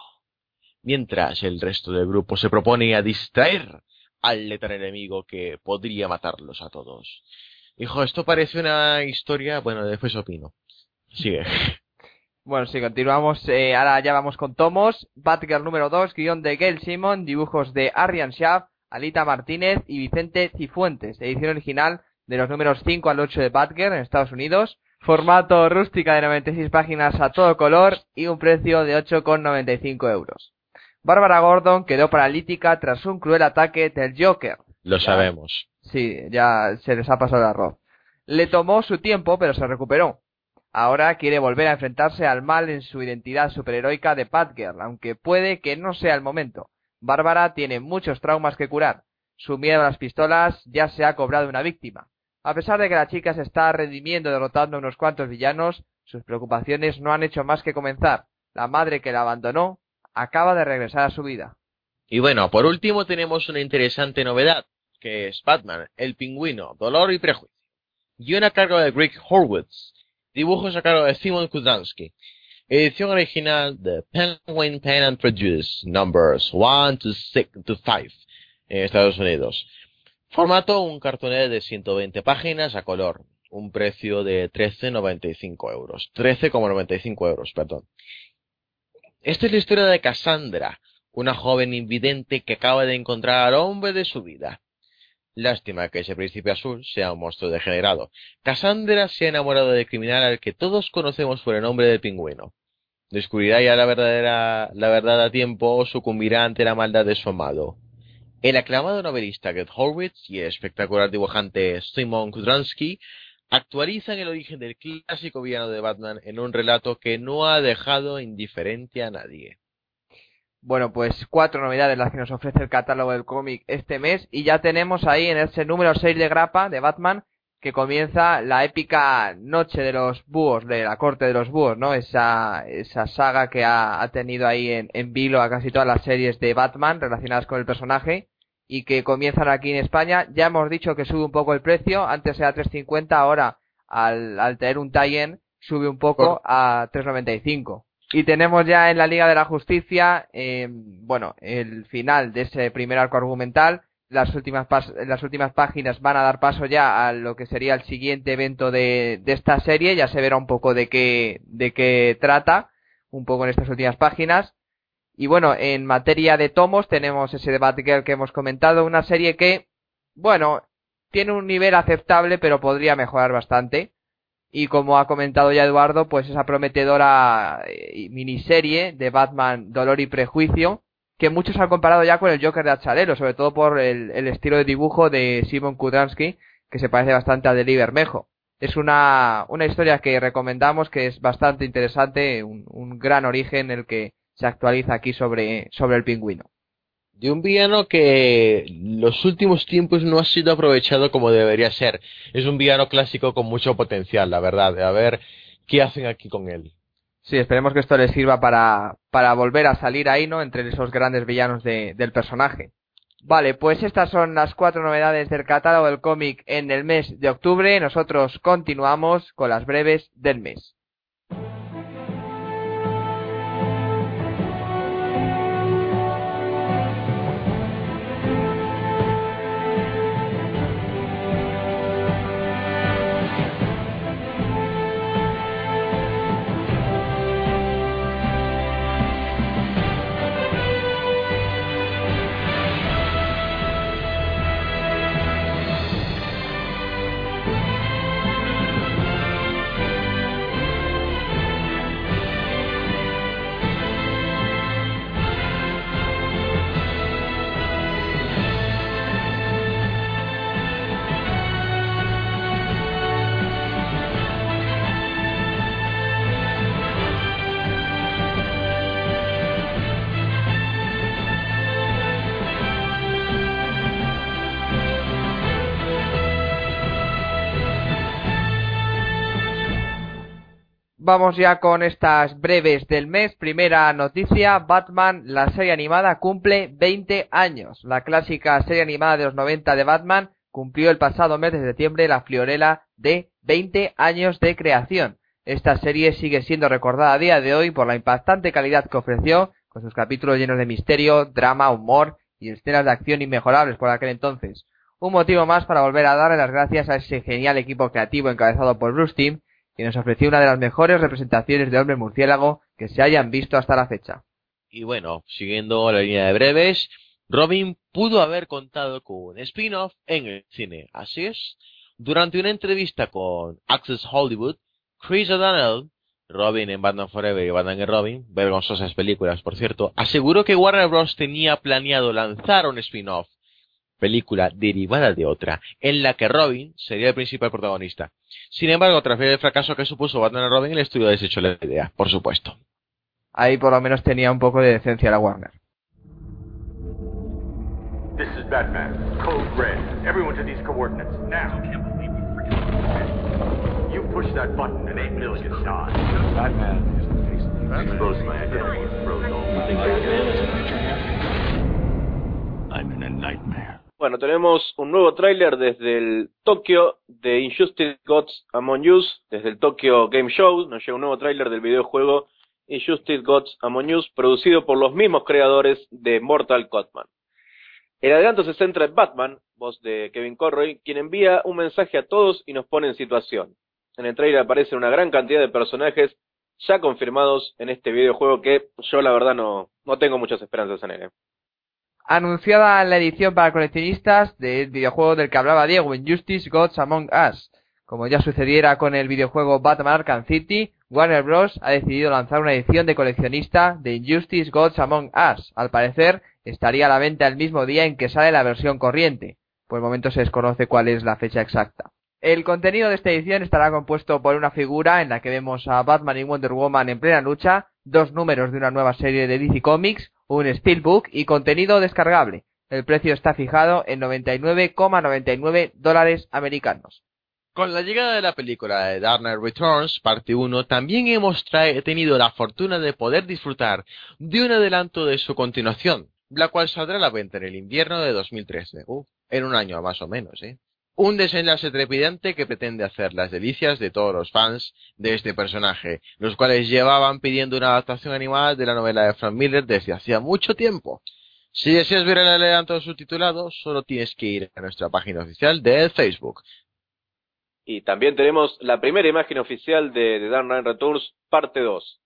Mientras el resto del grupo se propone a distraer al letal enemigo que podría matarlos a todos. Hijo, esto parece una historia, bueno, después opino. Sigue. Bueno, si continuamos, eh, ahora ya vamos con tomos. Batgirl número 2, guion de Gail Simon, dibujos de Arian Schaff, Alita Martínez y Vicente Cifuentes. Edición original de los números 5 al 8 de Batgirl en Estados Unidos. Formato rústica de 96 páginas a todo color y un precio de 8,95 euros. Bárbara Gordon quedó paralítica tras un cruel ataque del Joker. Lo Ya. sabemos. Sí, ya se les ha pasado el arroz. Le tomó su tiempo, pero se recuperó. Ahora quiere volver a enfrentarse al mal en su identidad superheroica de Batgirl, aunque puede que no sea el momento. Bárbara tiene muchos traumas que curar. Su miedo a las pistolas ya se ha cobrado una víctima. A pesar de que la chica se está redimiendo derrotando a unos cuantos villanos, sus preocupaciones no han hecho más que comenzar. La madre que la abandonó acaba de regresar a su vida. Y bueno, por último tenemos una interesante novedad, que es Batman, el pingüino, dolor y prejuicio. Guión a cargo de Greg Horwitz, dibujos a cargo de Simon Kudransky. edición original de Penguin Pen and Produce, numbers 1 to 6 to 5, en Estados Unidos. Formato un cartoné de 120 páginas a color, un precio de 13,95 euros. 13,95 euros, perdón. Esta es la historia de Cassandra, una joven invidente que acaba de encontrar al hombre de su vida. Lástima que ese príncipe azul sea un monstruo degenerado. Cassandra se ha enamorado del criminal al que todos conocemos por el nombre del pingüino. Descubrirá ya la verdadera la verdad a tiempo o sucumbirá ante la maldad de su amado. El aclamado novelista Get Horwitz y el espectacular dibujante Simon Kudransky actualizan el origen del clásico villano de Batman en un relato que no ha dejado indiferente a nadie. Bueno, pues cuatro novedades las que nos ofrece el catálogo del cómic este mes y ya tenemos ahí en ese número 6 de grapa de Batman que comienza la épica noche de los búhos, de la corte de los búhos, ¿no? Esa, esa saga que ha, tenido ahí en, en vilo a casi todas las series de Batman relacionadas con el personaje y que comienzan aquí en España. Ya hemos dicho que sube un poco el precio, antes era 3.50, ahora al, al tener un tie sube un poco a 3.95. Y tenemos ya en la Liga de la Justicia, eh, bueno, el final de ese primer arco argumental. Las últimas, las últimas páginas van a dar paso ya a lo que sería el siguiente evento de, de esta serie. Ya se verá un poco de qué, de qué trata, un poco en estas últimas páginas. Y bueno, en materia de tomos tenemos ese de Batgirl que hemos comentado, una serie que, bueno, tiene un nivel aceptable pero podría mejorar bastante y como ha comentado ya Eduardo, pues esa prometedora eh, miniserie de Batman Dolor y Prejuicio, que muchos han comparado ya con el Joker de Acharelo, sobre todo por el, estilo de dibujo de Simon Kudransky, que se parece bastante a de Bermejo. Es una, una historia que recomendamos, que es bastante interesante, un, un gran origen el que se actualiza aquí sobre, sobre el pingüino de un villano que los últimos tiempos no ha sido aprovechado como debería ser. Es un villano clásico con mucho potencial, la verdad. A ver qué hacen aquí con él. Sí, esperemos que esto le sirva para, para volver a salir ahí, ¿no? Entre esos grandes villanos de, del personaje. Vale, pues estas son las cuatro novedades del catálogo del cómic en el mes de octubre. Nosotros continuamos con las breves del mes. Vamos ya con estas breves del mes. Primera noticia, Batman, la serie animada, cumple 20 años. La clásica serie animada de los 90 de Batman cumplió el pasado mes de septiembre la friolera de 20 años de creación. Esta serie sigue siendo recordada a día de hoy por la impactante calidad que ofreció, con sus capítulos llenos de misterio, drama, humor y escenas de acción inmejorables por aquel entonces. Un motivo más para volver a darle las gracias a ese genial equipo creativo encabezado por Bruce Timm que nos ofreció una de las mejores representaciones de hombre murciélago que se hayan visto hasta la fecha. Y bueno, siguiendo la línea de breves, Robin pudo haber contado con un spin-off en el cine. Así es. Durante una entrevista con Access Hollywood, Chris O'Donnell, Robin en Batman Forever y Batman en Robin, vergonzosas películas por cierto, aseguró que Warner Bros. tenía planeado lanzar un spin-off película derivada de otra, en la que Robin sería el principal protagonista. Sin embargo, tras ver el fracaso que supuso Batman a Robin, el estudio desechó la idea, por supuesto. Ahí por lo menos tenía un poco de decencia la Warner. This is Batman. Code red. Everyone to these coordinates. Now. You push that button and 8 million die. Batman is the face of the Expose my identity. I'm in a nightmare. Bueno, tenemos un nuevo tráiler desde el Tokio de Injustice Gods Among Us, desde el Tokyo Game Show, nos llega un nuevo tráiler del videojuego Injustice Gods Among Us, producido por los mismos creadores de Mortal Kombat. El adelanto se centra en Batman, voz de Kevin Conroy, quien envía un mensaje a todos y nos pone en situación. En el trailer aparecen una gran cantidad de personajes ya confirmados en este videojuego que yo la verdad no, no tengo muchas esperanzas en él. ¿eh? Anunciada la edición para coleccionistas del videojuego del que hablaba Diego, Injustice Gods Among Us. Como ya sucediera con el videojuego Batman Arkham City, Warner Bros. ha decidido lanzar una edición de coleccionista de Injustice Gods Among Us. Al parecer, estaría a la venta el mismo día en que sale la versión corriente. Por el momento se desconoce cuál es la fecha exacta. El contenido de esta edición estará compuesto por una figura en la que vemos a Batman y Wonder Woman en plena lucha, dos números de una nueva serie de DC Comics, un Steelbook y contenido descargable. El precio está fijado en 99,99 dólares americanos. Con la llegada de la película de Dark Returns, parte 1, también hemos tenido la fortuna de poder disfrutar de un adelanto de su continuación, la cual saldrá a la venta en el invierno de 2013. Uh, en un año más o menos, ¿eh? Un desenlace trepidante que pretende hacer las delicias de todos los fans de este personaje, los cuales llevaban pidiendo una adaptación animada de la novela de Frank Miller desde hacía mucho tiempo. Si deseas ver el adelanto subtitulado, solo tienes que ir a nuestra página oficial de Facebook. Y también tenemos la primera imagen oficial de The Dark Knight Returns, parte 2.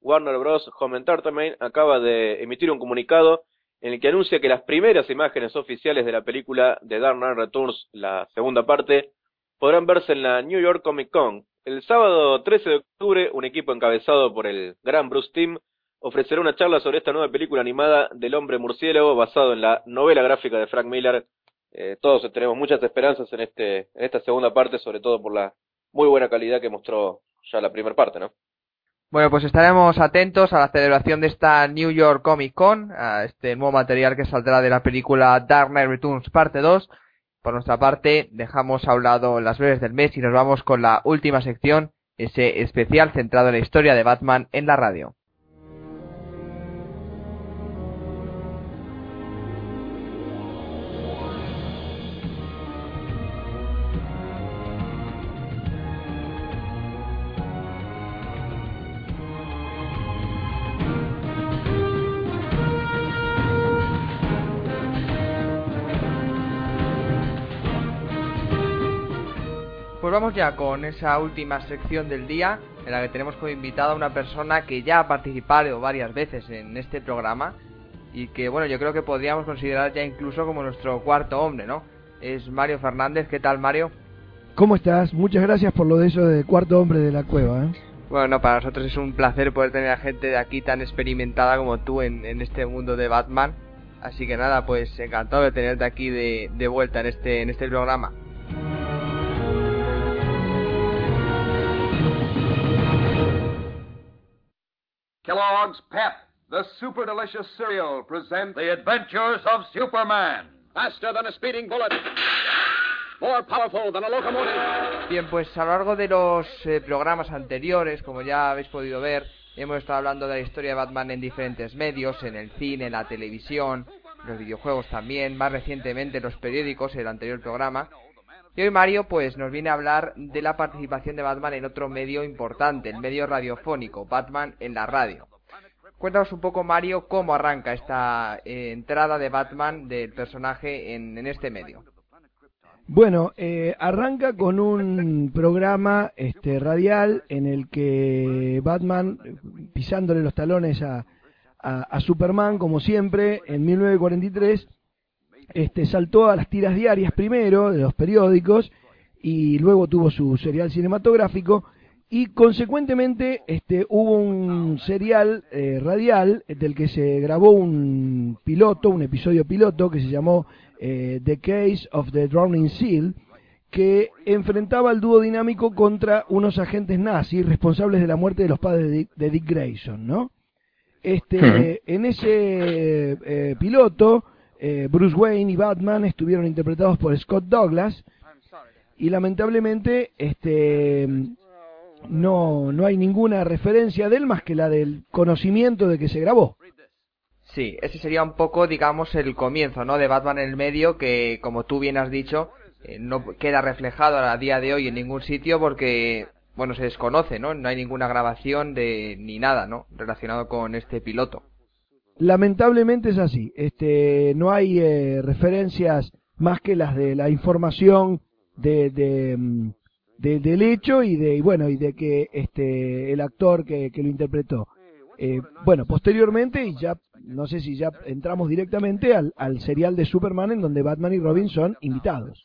Warner Bros. Home Entertainment acaba de emitir un comunicado en el que anuncia que las primeras imágenes oficiales de la película The Dark Knight Returns, la segunda parte, podrán verse en la New York Comic Con. El sábado 13 de octubre, un equipo encabezado por el gran Bruce Timm ofrecerá una charla sobre esta nueva película animada del hombre murciélago basado en la novela gráfica de Frank Miller. Eh, todos tenemos muchas esperanzas en, este, en esta segunda parte, sobre todo por la muy buena calidad que mostró ya la primera parte, ¿no? Bueno, pues estaremos atentos a la celebración de esta New York Comic Con, a este nuevo material que saldrá de la película Dark Knight Returns parte 2. Por nuestra parte, dejamos a un lado las breves del mes y nos vamos con la última sección, ese especial centrado en la historia de Batman en la radio. Pues vamos ya con esa última sección del día en la que tenemos como invitada a una persona que ya ha participado varias veces en este programa y que bueno yo creo que podríamos considerar ya incluso como nuestro cuarto hombre, ¿no? Es Mario Fernández, ¿qué tal Mario? ¿Cómo estás? Muchas gracias por lo de eso de cuarto hombre de la cueva, ¿eh? Bueno, para nosotros es un placer poder tener a gente de aquí tan experimentada como tú en, en este mundo de Batman. Así que nada, pues encantado de tenerte aquí de, de vuelta en este, en este programa. Kellogg's Pep, the super delicious cereal, presents The Adventures of Superman. Faster than a speeding bullet. More powerful than a locomotive. Bien, pues a lo largo de los eh, programas anteriores, como ya habéis podido ver, hemos estado hablando de la historia de Batman en diferentes medios, en el cine, en la televisión, los videojuegos también, más recientemente en los periódicos, el anterior programa. Y hoy Mario pues nos viene a hablar de la participación de Batman en otro medio importante, el medio radiofónico, Batman en la radio. Cuéntanos un poco Mario cómo arranca esta eh, entrada de Batman del personaje en, este medio. Bueno, eh, arranca con un programa este, radial en el que Batman, pisándole los talones a, a, a Superman, como siempre, en 1943, este, saltó a las tiras diarias primero de los periódicos y luego tuvo su serial cinematográfico y consecuentemente este, hubo un serial eh, radial del que se grabó un piloto, un episodio piloto que se llamó eh, The Case of the Drowning Seal, que enfrentaba al dúo dinámico contra unos agentes nazis responsables de la muerte de los padres de Dick, de Dick Grayson, ¿no? Este, En ese eh, piloto, eh, Bruce Wayne y Batman estuvieron interpretados por Scott Douglas y lamentablemente este no no hay ninguna referencia de él más que la del conocimiento de que se grabó. Sí, ese sería un poco, digamos, el comienzo, ¿no? De Batman en el medio, que como tú bien has dicho, eh, no queda reflejado a día de hoy en ningún sitio porque bueno, se desconoce, ¿no? No hay ninguna grabación de ni nada, ¿no? Relacionado con este piloto. Lamentablemente es así. Este, no hay eh, referencias más que las de la información de, de, mm, de- del hecho y de y bueno y de que este el actor que, que lo interpretó. Eh, bueno, posteriormente y ya no sé si ya entramos directamente al, al serial de Superman en donde Batman y Robin son invitados.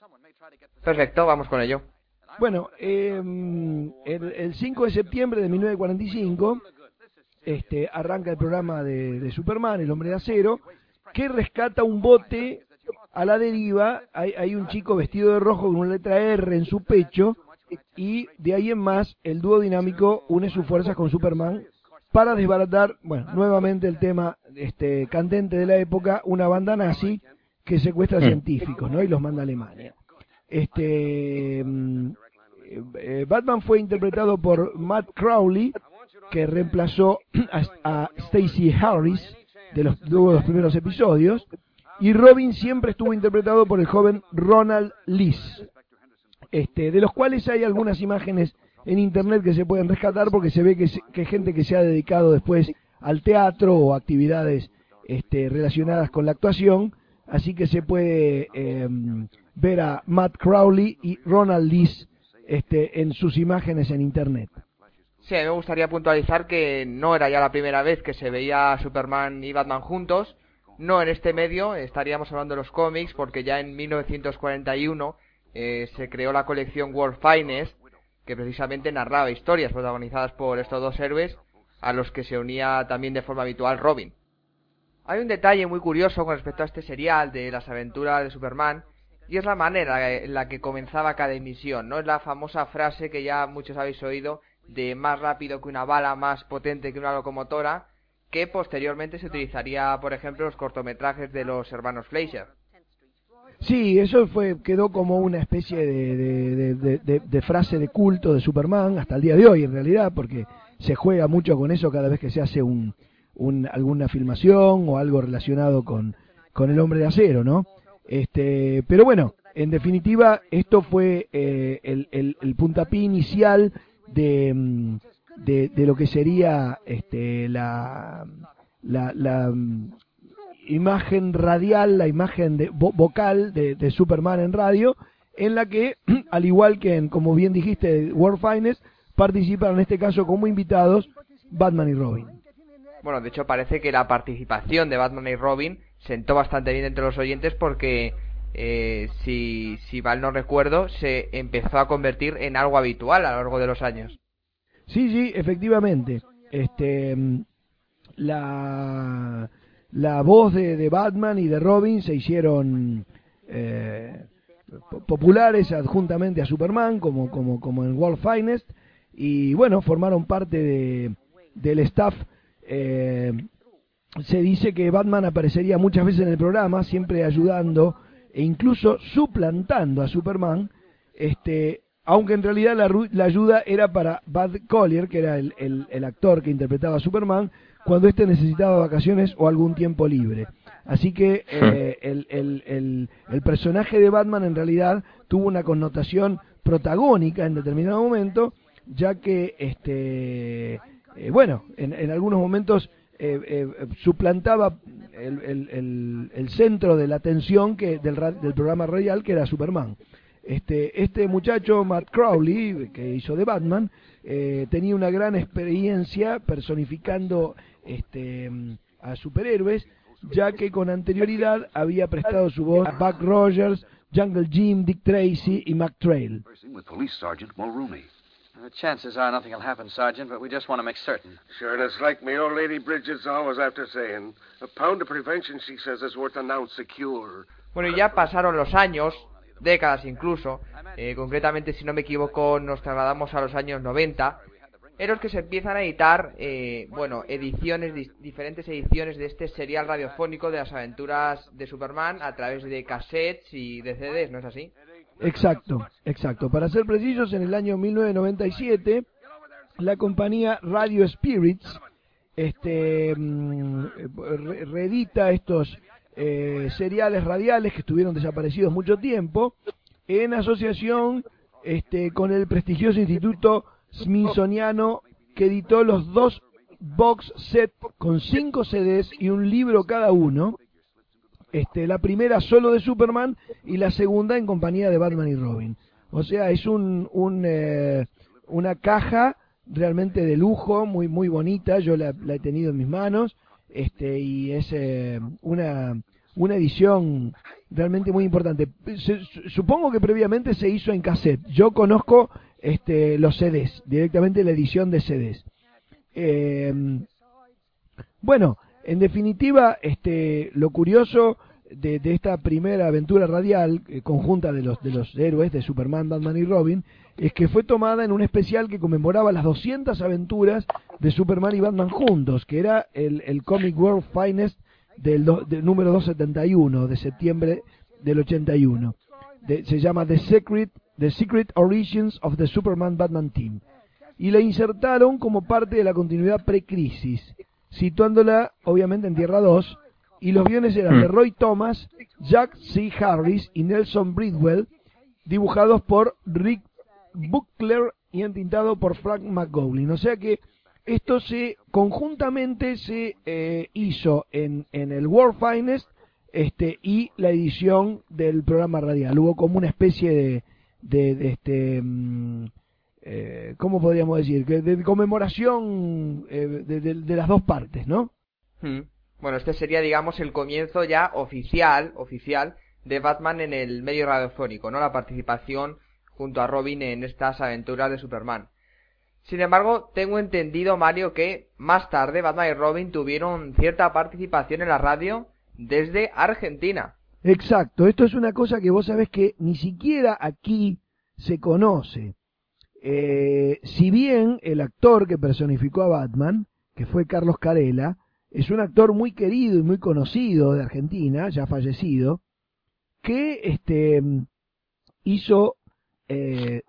Perfecto, vamos con ello. Bueno, eh, el, el 5 de septiembre de 1945 este, arranca el programa de, de Superman, el hombre de acero, que rescata un bote a la deriva. Hay, hay un chico vestido de rojo con una letra R en su pecho y de ahí en más el dúo dinámico une sus fuerzas con Superman para desbaratar, bueno, nuevamente el tema este, candente de la época, una banda nazi que secuestra científicos, ¿no? Y los manda a Alemania. Este, mm, eh, Batman fue interpretado por Matt Crowley, que reemplazó a, Stacey Harris de los, de los primeros episodios, y Robin siempre estuvo interpretado por el joven Ronald Lees, este, de los cuales hay algunas imágenes en internet que se pueden rescatar porque se ve que, se- gente que se ha dedicado después al teatro o actividades este, relacionadas con la actuación, así que se puede eh, ver a Matt Crowley y Ronald Lees este, en sus imágenes en internet. Sí, a mí me gustaría puntualizar que no era ya la primera vez que se veía Superman y Batman juntos. No en este medio, estaríamos hablando de los cómics, porque ya en 1941 eh, se creó la colección World Finest, que precisamente narraba historias protagonizadas por estos dos héroes, a los que se unía también de forma habitual Robin. Hay un detalle muy curioso con respecto a este serial de las aventuras de Superman, y es la manera en la que comenzaba cada emisión, ¿no? Es la famosa frase que ya muchos habéis oído de más rápido que una bala, más potente que una locomotora, que posteriormente se utilizaría, por ejemplo, los cortometrajes de los hermanos Fleischer. Sí, eso fue quedó como una especie de- de frase de culto de Superman hasta el día de hoy, en realidad, porque se juega mucho con eso cada vez que se hace un, un- alguna filmación o algo relacionado con, con el hombre de acero, ¿no? Este, pero bueno, en definitiva, esto fue eh, el, el, el puntapié inicial de, de, lo que sería este, la, la, mm, imagen radial, la imagen de, vo- vocal de, de Superman en radio, en la que, al igual que en, como bien dijiste, World Finest, participan en este caso como invitados Batman y Robin. Bueno, de hecho parece que la participación de Batman y Robin sentó bastante bien entre los oyentes porque, eh, si, si mal no recuerdo, se empezó a convertir en algo habitual a lo largo de los años. Sí, sí, efectivamente. Este, mm, la, la voz de, de Batman y de Robin se hicieron eh, po- populares adjuntamente a Superman, como, como, como en World Finest, y bueno, formaron parte de, del staff. eh, se dice que Batman aparecería muchas veces en el programa, siempre ayudando e incluso suplantando a Superman, este, aunque en realidad la, la ayuda era para Bud Collier, que era el, el- el actor que interpretaba a Superman, cuando éste necesitaba vacaciones o algún tiempo libre. Así que eh, el, el- el- el personaje de Batman en realidad tuvo una connotación protagónica en determinado momento, ya que, este, eh, bueno, en, en algunos momentos eh, eh, suplantaba el, el- el- el centro de la atención que del, del programa radial que era Superman. Este, este muchacho, Matt Crowley, que hizo de Batman, eh, tenía una gran experiencia personificando este, a superhéroes, ya que con anterioridad había prestado su voz a Buck Rogers, Jungle Jim, Dick Tracy y Mac Trail. The chances are nothing will happen, Sergeant, but we just want to make certain. Sure, it's like me old lady Bridget's always after saying. A pound of prevention, she says, is worth an ounce of cure. Bueno, y ya pasaron los años, décadas incluso, eh, concretamente si no me equivoco nos trasladamos a los años 90, en los que se empiezan a editar, eh, bueno, ediciones, dis- diferentes ediciones de este serial radiofónico de las aventuras de Superman a través de cassettes y de CDs, ¿no es así? Exacto, exacto. Para ser precisos, en el año 1997, la compañía Radio Spirits este, mm, re- reedita estos eh, seriales radiales que estuvieron desaparecidos mucho tiempo en asociación este, con el prestigioso instituto smithsoniano que editó los dos box set con cinco CDs y un libro cada uno. Este, la primera solo de Superman y la segunda en compañía de Batman y Robin. O sea, es un, un eh, una caja realmente de lujo, muy muy bonita. Yo la, la he tenido en mis manos, este y es eh, una una edición realmente muy importante. Supongo que previamente se hizo en cassette. Yo conozco este los CDs, directamente la edición de CDs. Eh, bueno, en definitiva, este, lo curioso de, esta primera aventura radial eh, conjunta de los, de los héroes de Superman, Batman y Robin es que fue tomada en un especial que conmemoraba las 200 aventuras de Superman y Batman juntos, que era el, Comic World Finest del número 271 de septiembre del 81. De- se llama The Secret, The Secret Origins of the Superman Batman Team y la insertaron como parte de la continuidad pre-crisis, situándola obviamente en Tierra 2, y los guiones eran de Roy Thomas, Jack C. Harris y Nelson Bridwell, dibujados por Rick Buckler y entintado por Frank McGowan. O sea que esto se conjuntamente se eh, hizo en, en el World Finest este, y la edición del programa radial. Hubo como una especie de, de, de este... eh, ¿cómo podríamos decir? Que de conmemoración eh, de, de- de las dos partes, ¿no? Hmm. Bueno, este sería, digamos, el comienzo ya oficial, oficial, de Batman en el medio radiofónico, ¿no? La participación junto a Robin en estas aventuras de Superman. Sin embargo, tengo entendido, Mario, que más tarde Batman y Robin tuvieron cierta participación en la radio desde Argentina. Exacto, esto es una cosa que vos sabés que ni siquiera aquí se conoce. Eh, si bien el actor que personificó a Batman, que fue Carlos Carela, es un actor muy querido y muy conocido de Argentina, ya fallecido, que este hizo eh,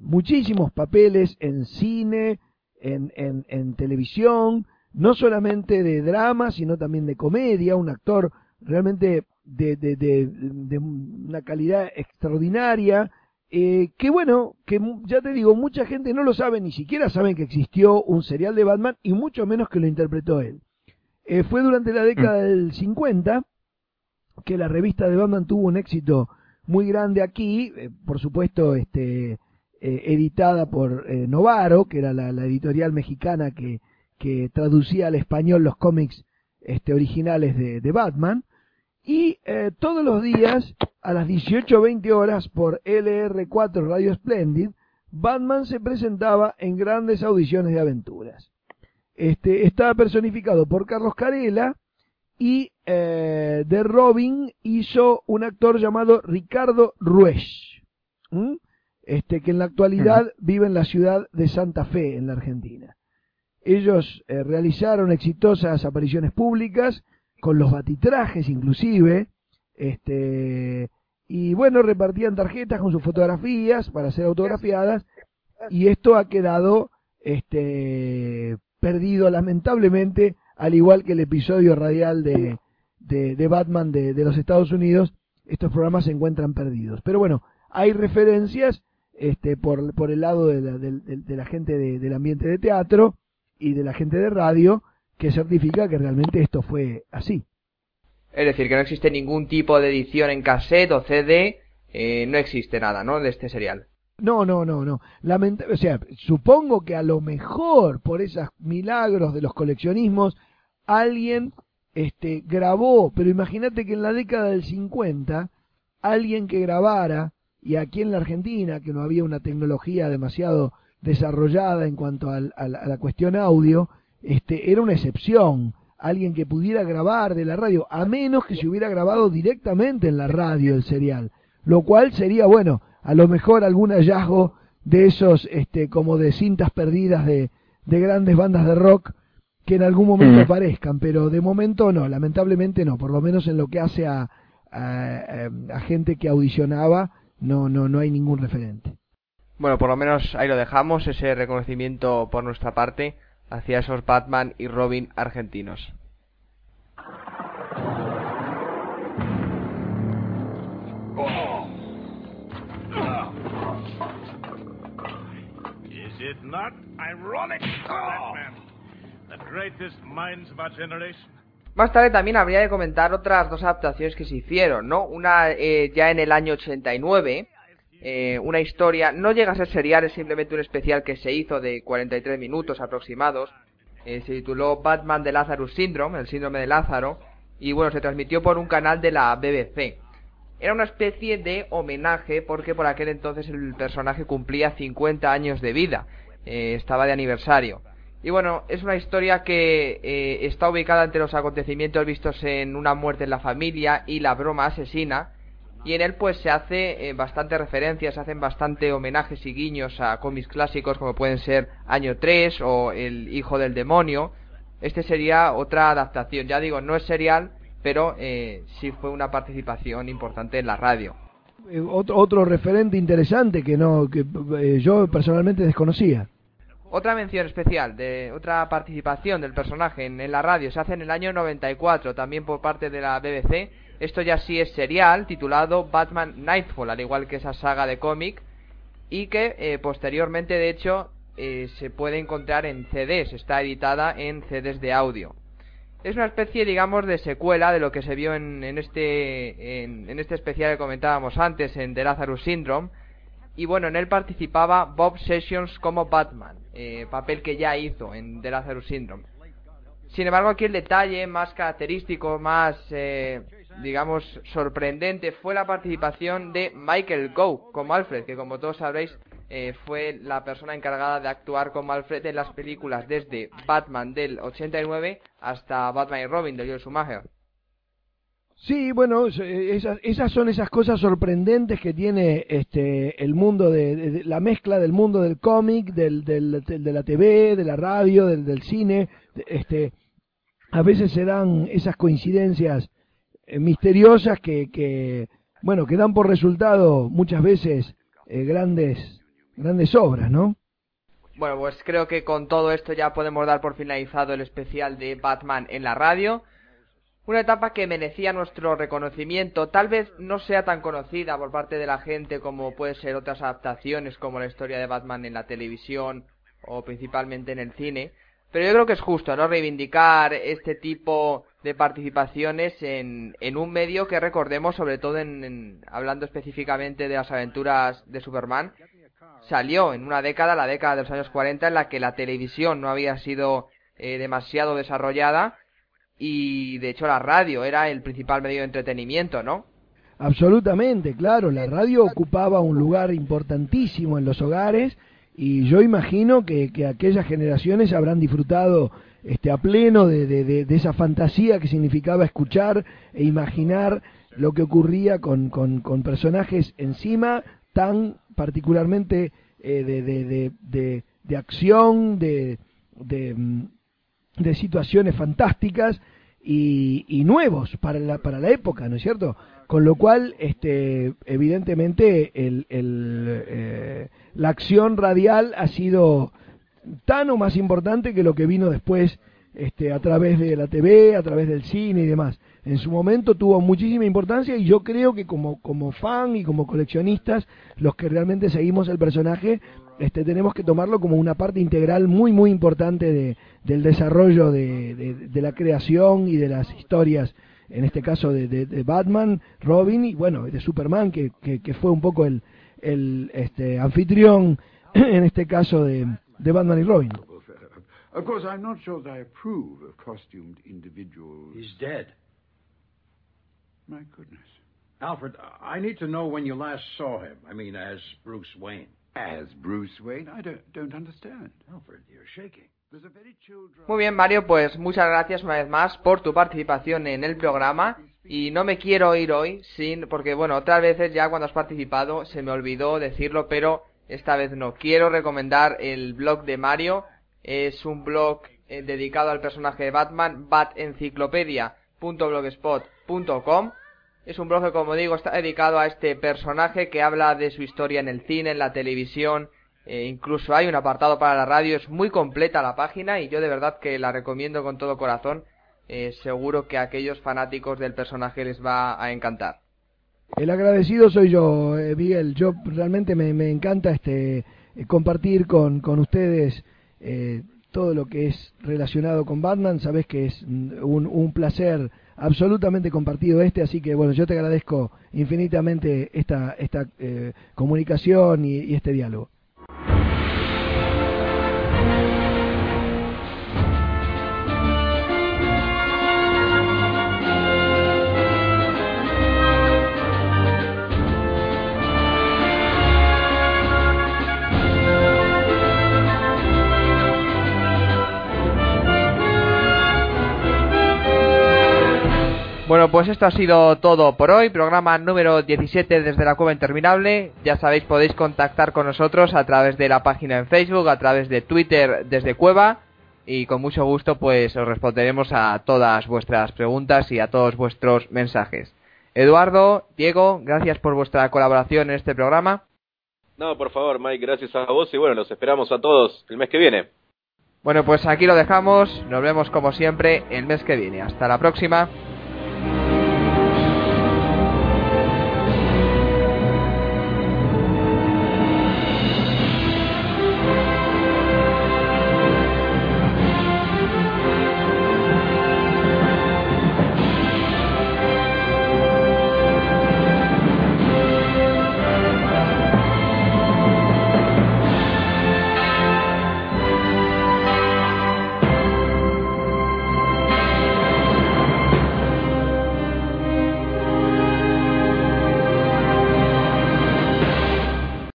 muchísimos papeles en cine, en, en, televisión, no solamente de drama, sino también de comedia, un actor realmente de, de, de una calidad extraordinaria, eh, que bueno, que ya te digo, mucha gente no lo sabe, ni siquiera saben que existió un serial de Batman y mucho menos que lo interpretó él. Eh, fue durante la década del 50 que la revista de Batman tuvo un éxito muy grande aquí, eh, por supuesto, este, editada por Novaro, que era la, la editorial mexicana que, que traducía al español los cómics este, originales de, de Batman. Y todos los días, a las 18.20 horas por LR4 Radio Splendid, Batman se presentaba en grandes audiciones de aventuras. Este, estaba personificado por Carlos Carela y eh, de Robin hizo un actor llamado Ricardo Ruesch, ¿m? este, que en la actualidad vive en la ciudad de Santa Fe, en la Argentina. Ellos eh, realizaron exitosas apariciones públicas, con los batitrajes inclusive, este, y bueno, repartían tarjetas con sus fotografías para ser autografiadas, y esto ha quedado este, perdido lamentablemente, al igual que el episodio radial de, de, Batman de, de los Estados Unidos, estos programas se encuentran perdidos. Pero bueno, hay referencias este, por, por el lado de la, de la gente de- del ambiente de teatro y de la gente de radio que certifica que realmente esto fue así. Es decir, que no existe ningún tipo de edición en cassette o CD, eh, no existe nada, ¿no? De este serial. No, no, no, no. Lamenta- o sea, supongo que a lo mejor por esos milagros de los coleccionismos alguien este grabó, pero imagínate que en la década del 50 alguien que grabara y aquí en la Argentina que no había una tecnología demasiado desarrollada en cuanto al- a la cuestión audio, este era una excepción, alguien que pudiera grabar de la radio, a menos que se hubiera grabado directamente en la radio el serial, lo cual sería bueno, a lo mejor algún hallazgo de esos este como de cintas perdidas de, de grandes bandas de rock que en algún momento aparezcan, pero de momento no, lamentablemente no, por lo menos en lo que hace a, a, a gente que audicionaba, no, no, no hay ningún referente. Bueno, por lo menos ahí lo dejamos, ese reconocimiento por nuestra parte hacia esos Batman y Robin argentinos. Is it not ironic, Batman? The greatest minds of our generation. Más tarde también habría de comentar otras dos adaptaciones que se hicieron, ¿no? Una eh, ya en el año 89, eh, una historia, no llega a ser serial, es simplemente un especial que se hizo de 43 minutos aproximados, eh, se tituló Batman de Lazarus Syndrome, el síndrome de Lázaro, y bueno, se transmitió por un canal de la BBC. Era una especie de homenaje porque por aquel entonces el personaje cumplía 50 años de vida, eh, estaba de aniversario. Y bueno, es una historia que eh, está ubicada entre los acontecimientos vistos en Una muerte en la familia y La broma asesina, y en él pues se hace eh, bastante referencias, se hacen bastante homenajes y guiños a cómics clásicos como pueden ser Año 3 o El hijo del demonio. Este sería otra adaptación, ya digo, no es serial, pero eh, sí fue una participación importante en la radio. Eh, otro, otro referente interesante que no que eh, yo personalmente desconocía. Otra mención especial de otra participación del personaje en, la radio se hace en el año 94, también por parte de la BBC. Esto ya sí es serial, titulado Batman Nightfall, al igual que esa saga de cómic, y que eh, posteriormente, de hecho, eh, se puede encontrar en CDs, está editada en CDs de audio. Es una especie, digamos, de secuela de lo que se vio en, en este, en, en este especial que comentábamos antes, en The Lazarus Syndrome, y bueno, en él participaba Bob Sessions como Batman, eh, papel que ya hizo en The Lazarus Syndrome. Sin embargo, aquí el detalle más característico, más, eh, digamos, sorprendente fue la participación de Michael Gough como Alfred, que como todos sabréis eh, fue la persona encargada de actuar como Alfred en las películas desde Batman del 89 hasta Batman y Robin de Joel Schumacher. Sí, bueno, esas, esas son esas cosas sorprendentes que tiene este el mundo de, la mezcla del mundo del cómic, del, del, de la TV, de la radio, del, del cine. Este, a veces se dan esas coincidencias eh, misteriosas que, que, bueno, que dan por resultado muchas veces eh, grandes, grandes obras, ¿no? Bueno, pues creo que con todo esto ya podemos dar por finalizado el especial de Batman en la radio. Una etapa que merecía nuestro reconocimiento, tal vez no sea tan conocida por parte de la gente como puede ser otras adaptaciones como la historia de Batman en la televisión o principalmente en el cine, pero yo creo que es justo, ¿no? Reivindicar este tipo de participaciones en, en un medio que recordemos, sobre todo en, hablando específicamente de las aventuras de Superman, salió en una década, la década de los años 40, en la que la televisión no había sido eh, demasiado desarrollada y de hecho la radio era el principal medio de entretenimiento, ¿no? Absolutamente, claro, la radio ocupaba un lugar importantísimo en los hogares y yo imagino que, que aquellas generaciones habrán disfrutado este a pleno de, de, de, esa fantasía que significaba escuchar e imaginar lo que ocurría con, con, personajes encima tan particularmente eh, de, de, acción, de, de, situaciones fantásticas y, y nuevos para la, para la época, ¿no es cierto? Con lo cual, este, evidentemente, el, el, eh, la acción radial ha sido tan o más importante que lo que vino después este, a través de la TV, a través del cine y demás. En su momento tuvo muchísima importancia y yo creo que como, como fan y como coleccionistas, los que realmente seguimos el personaje, este, tenemos que tomarlo como una parte integral muy, muy importante de, del desarrollo de, de, de la creación y de las historias en este caso de, de, de, Batman, Robin y bueno, de Superman, que, que, que fue un poco el, el este, anfitrión en este caso de, de Batman y Robin. Of course, I'm not sure that I approve of costumed individuals. He's dead. My goodness. Alfred, I need to know when you last saw him. I mean, as Bruce Wayne. As Bruce Wayne? I don't, don't understand. Alfred, you're shaking. Muy bien, Mario, pues muchas gracias una vez más por tu participación en el programa. Y no me quiero ir hoy sin, porque bueno, otras veces ya cuando has participado se me olvidó decirlo, pero esta vez no. Quiero recomendar el blog de Mario. Es un blog eh, dedicado al personaje de Batman, batenciclopedia.blogspot.com. Es un blog que, como digo, está dedicado a este personaje que habla de su historia en el cine, en la televisión, eh, incluso hay un apartado para la radio, es muy completa la página y yo de verdad que la recomiendo con todo corazón. Eh, seguro que a aquellos fanáticos del personaje les va a encantar. El agradecido soy yo, eh, Miguel. Yo realmente me, me encanta este eh, compartir con, con ustedes eh, todo lo que es relacionado con Batman. Sabes que es un, un placer absolutamente compartido este, así que bueno, yo te agradezco infinitamente esta, esta eh, comunicación y, y este diálogo. Bueno, pues esto ha sido todo por hoy, programa número 17 desde la Cueva Interminable. Ya sabéis, podéis contactar con nosotros a través de la página en Facebook, a través de Twitter desde Cueva y con mucho gusto pues os responderemos a todas vuestras preguntas y a todos vuestros mensajes. Eduardo, Diego, gracias por vuestra colaboración en este programa. No, por favor, Mike, gracias a vos y bueno, los esperamos a todos el mes que viene. Bueno, pues aquí lo dejamos, nos vemos como siempre el mes que viene. Hasta la próxima.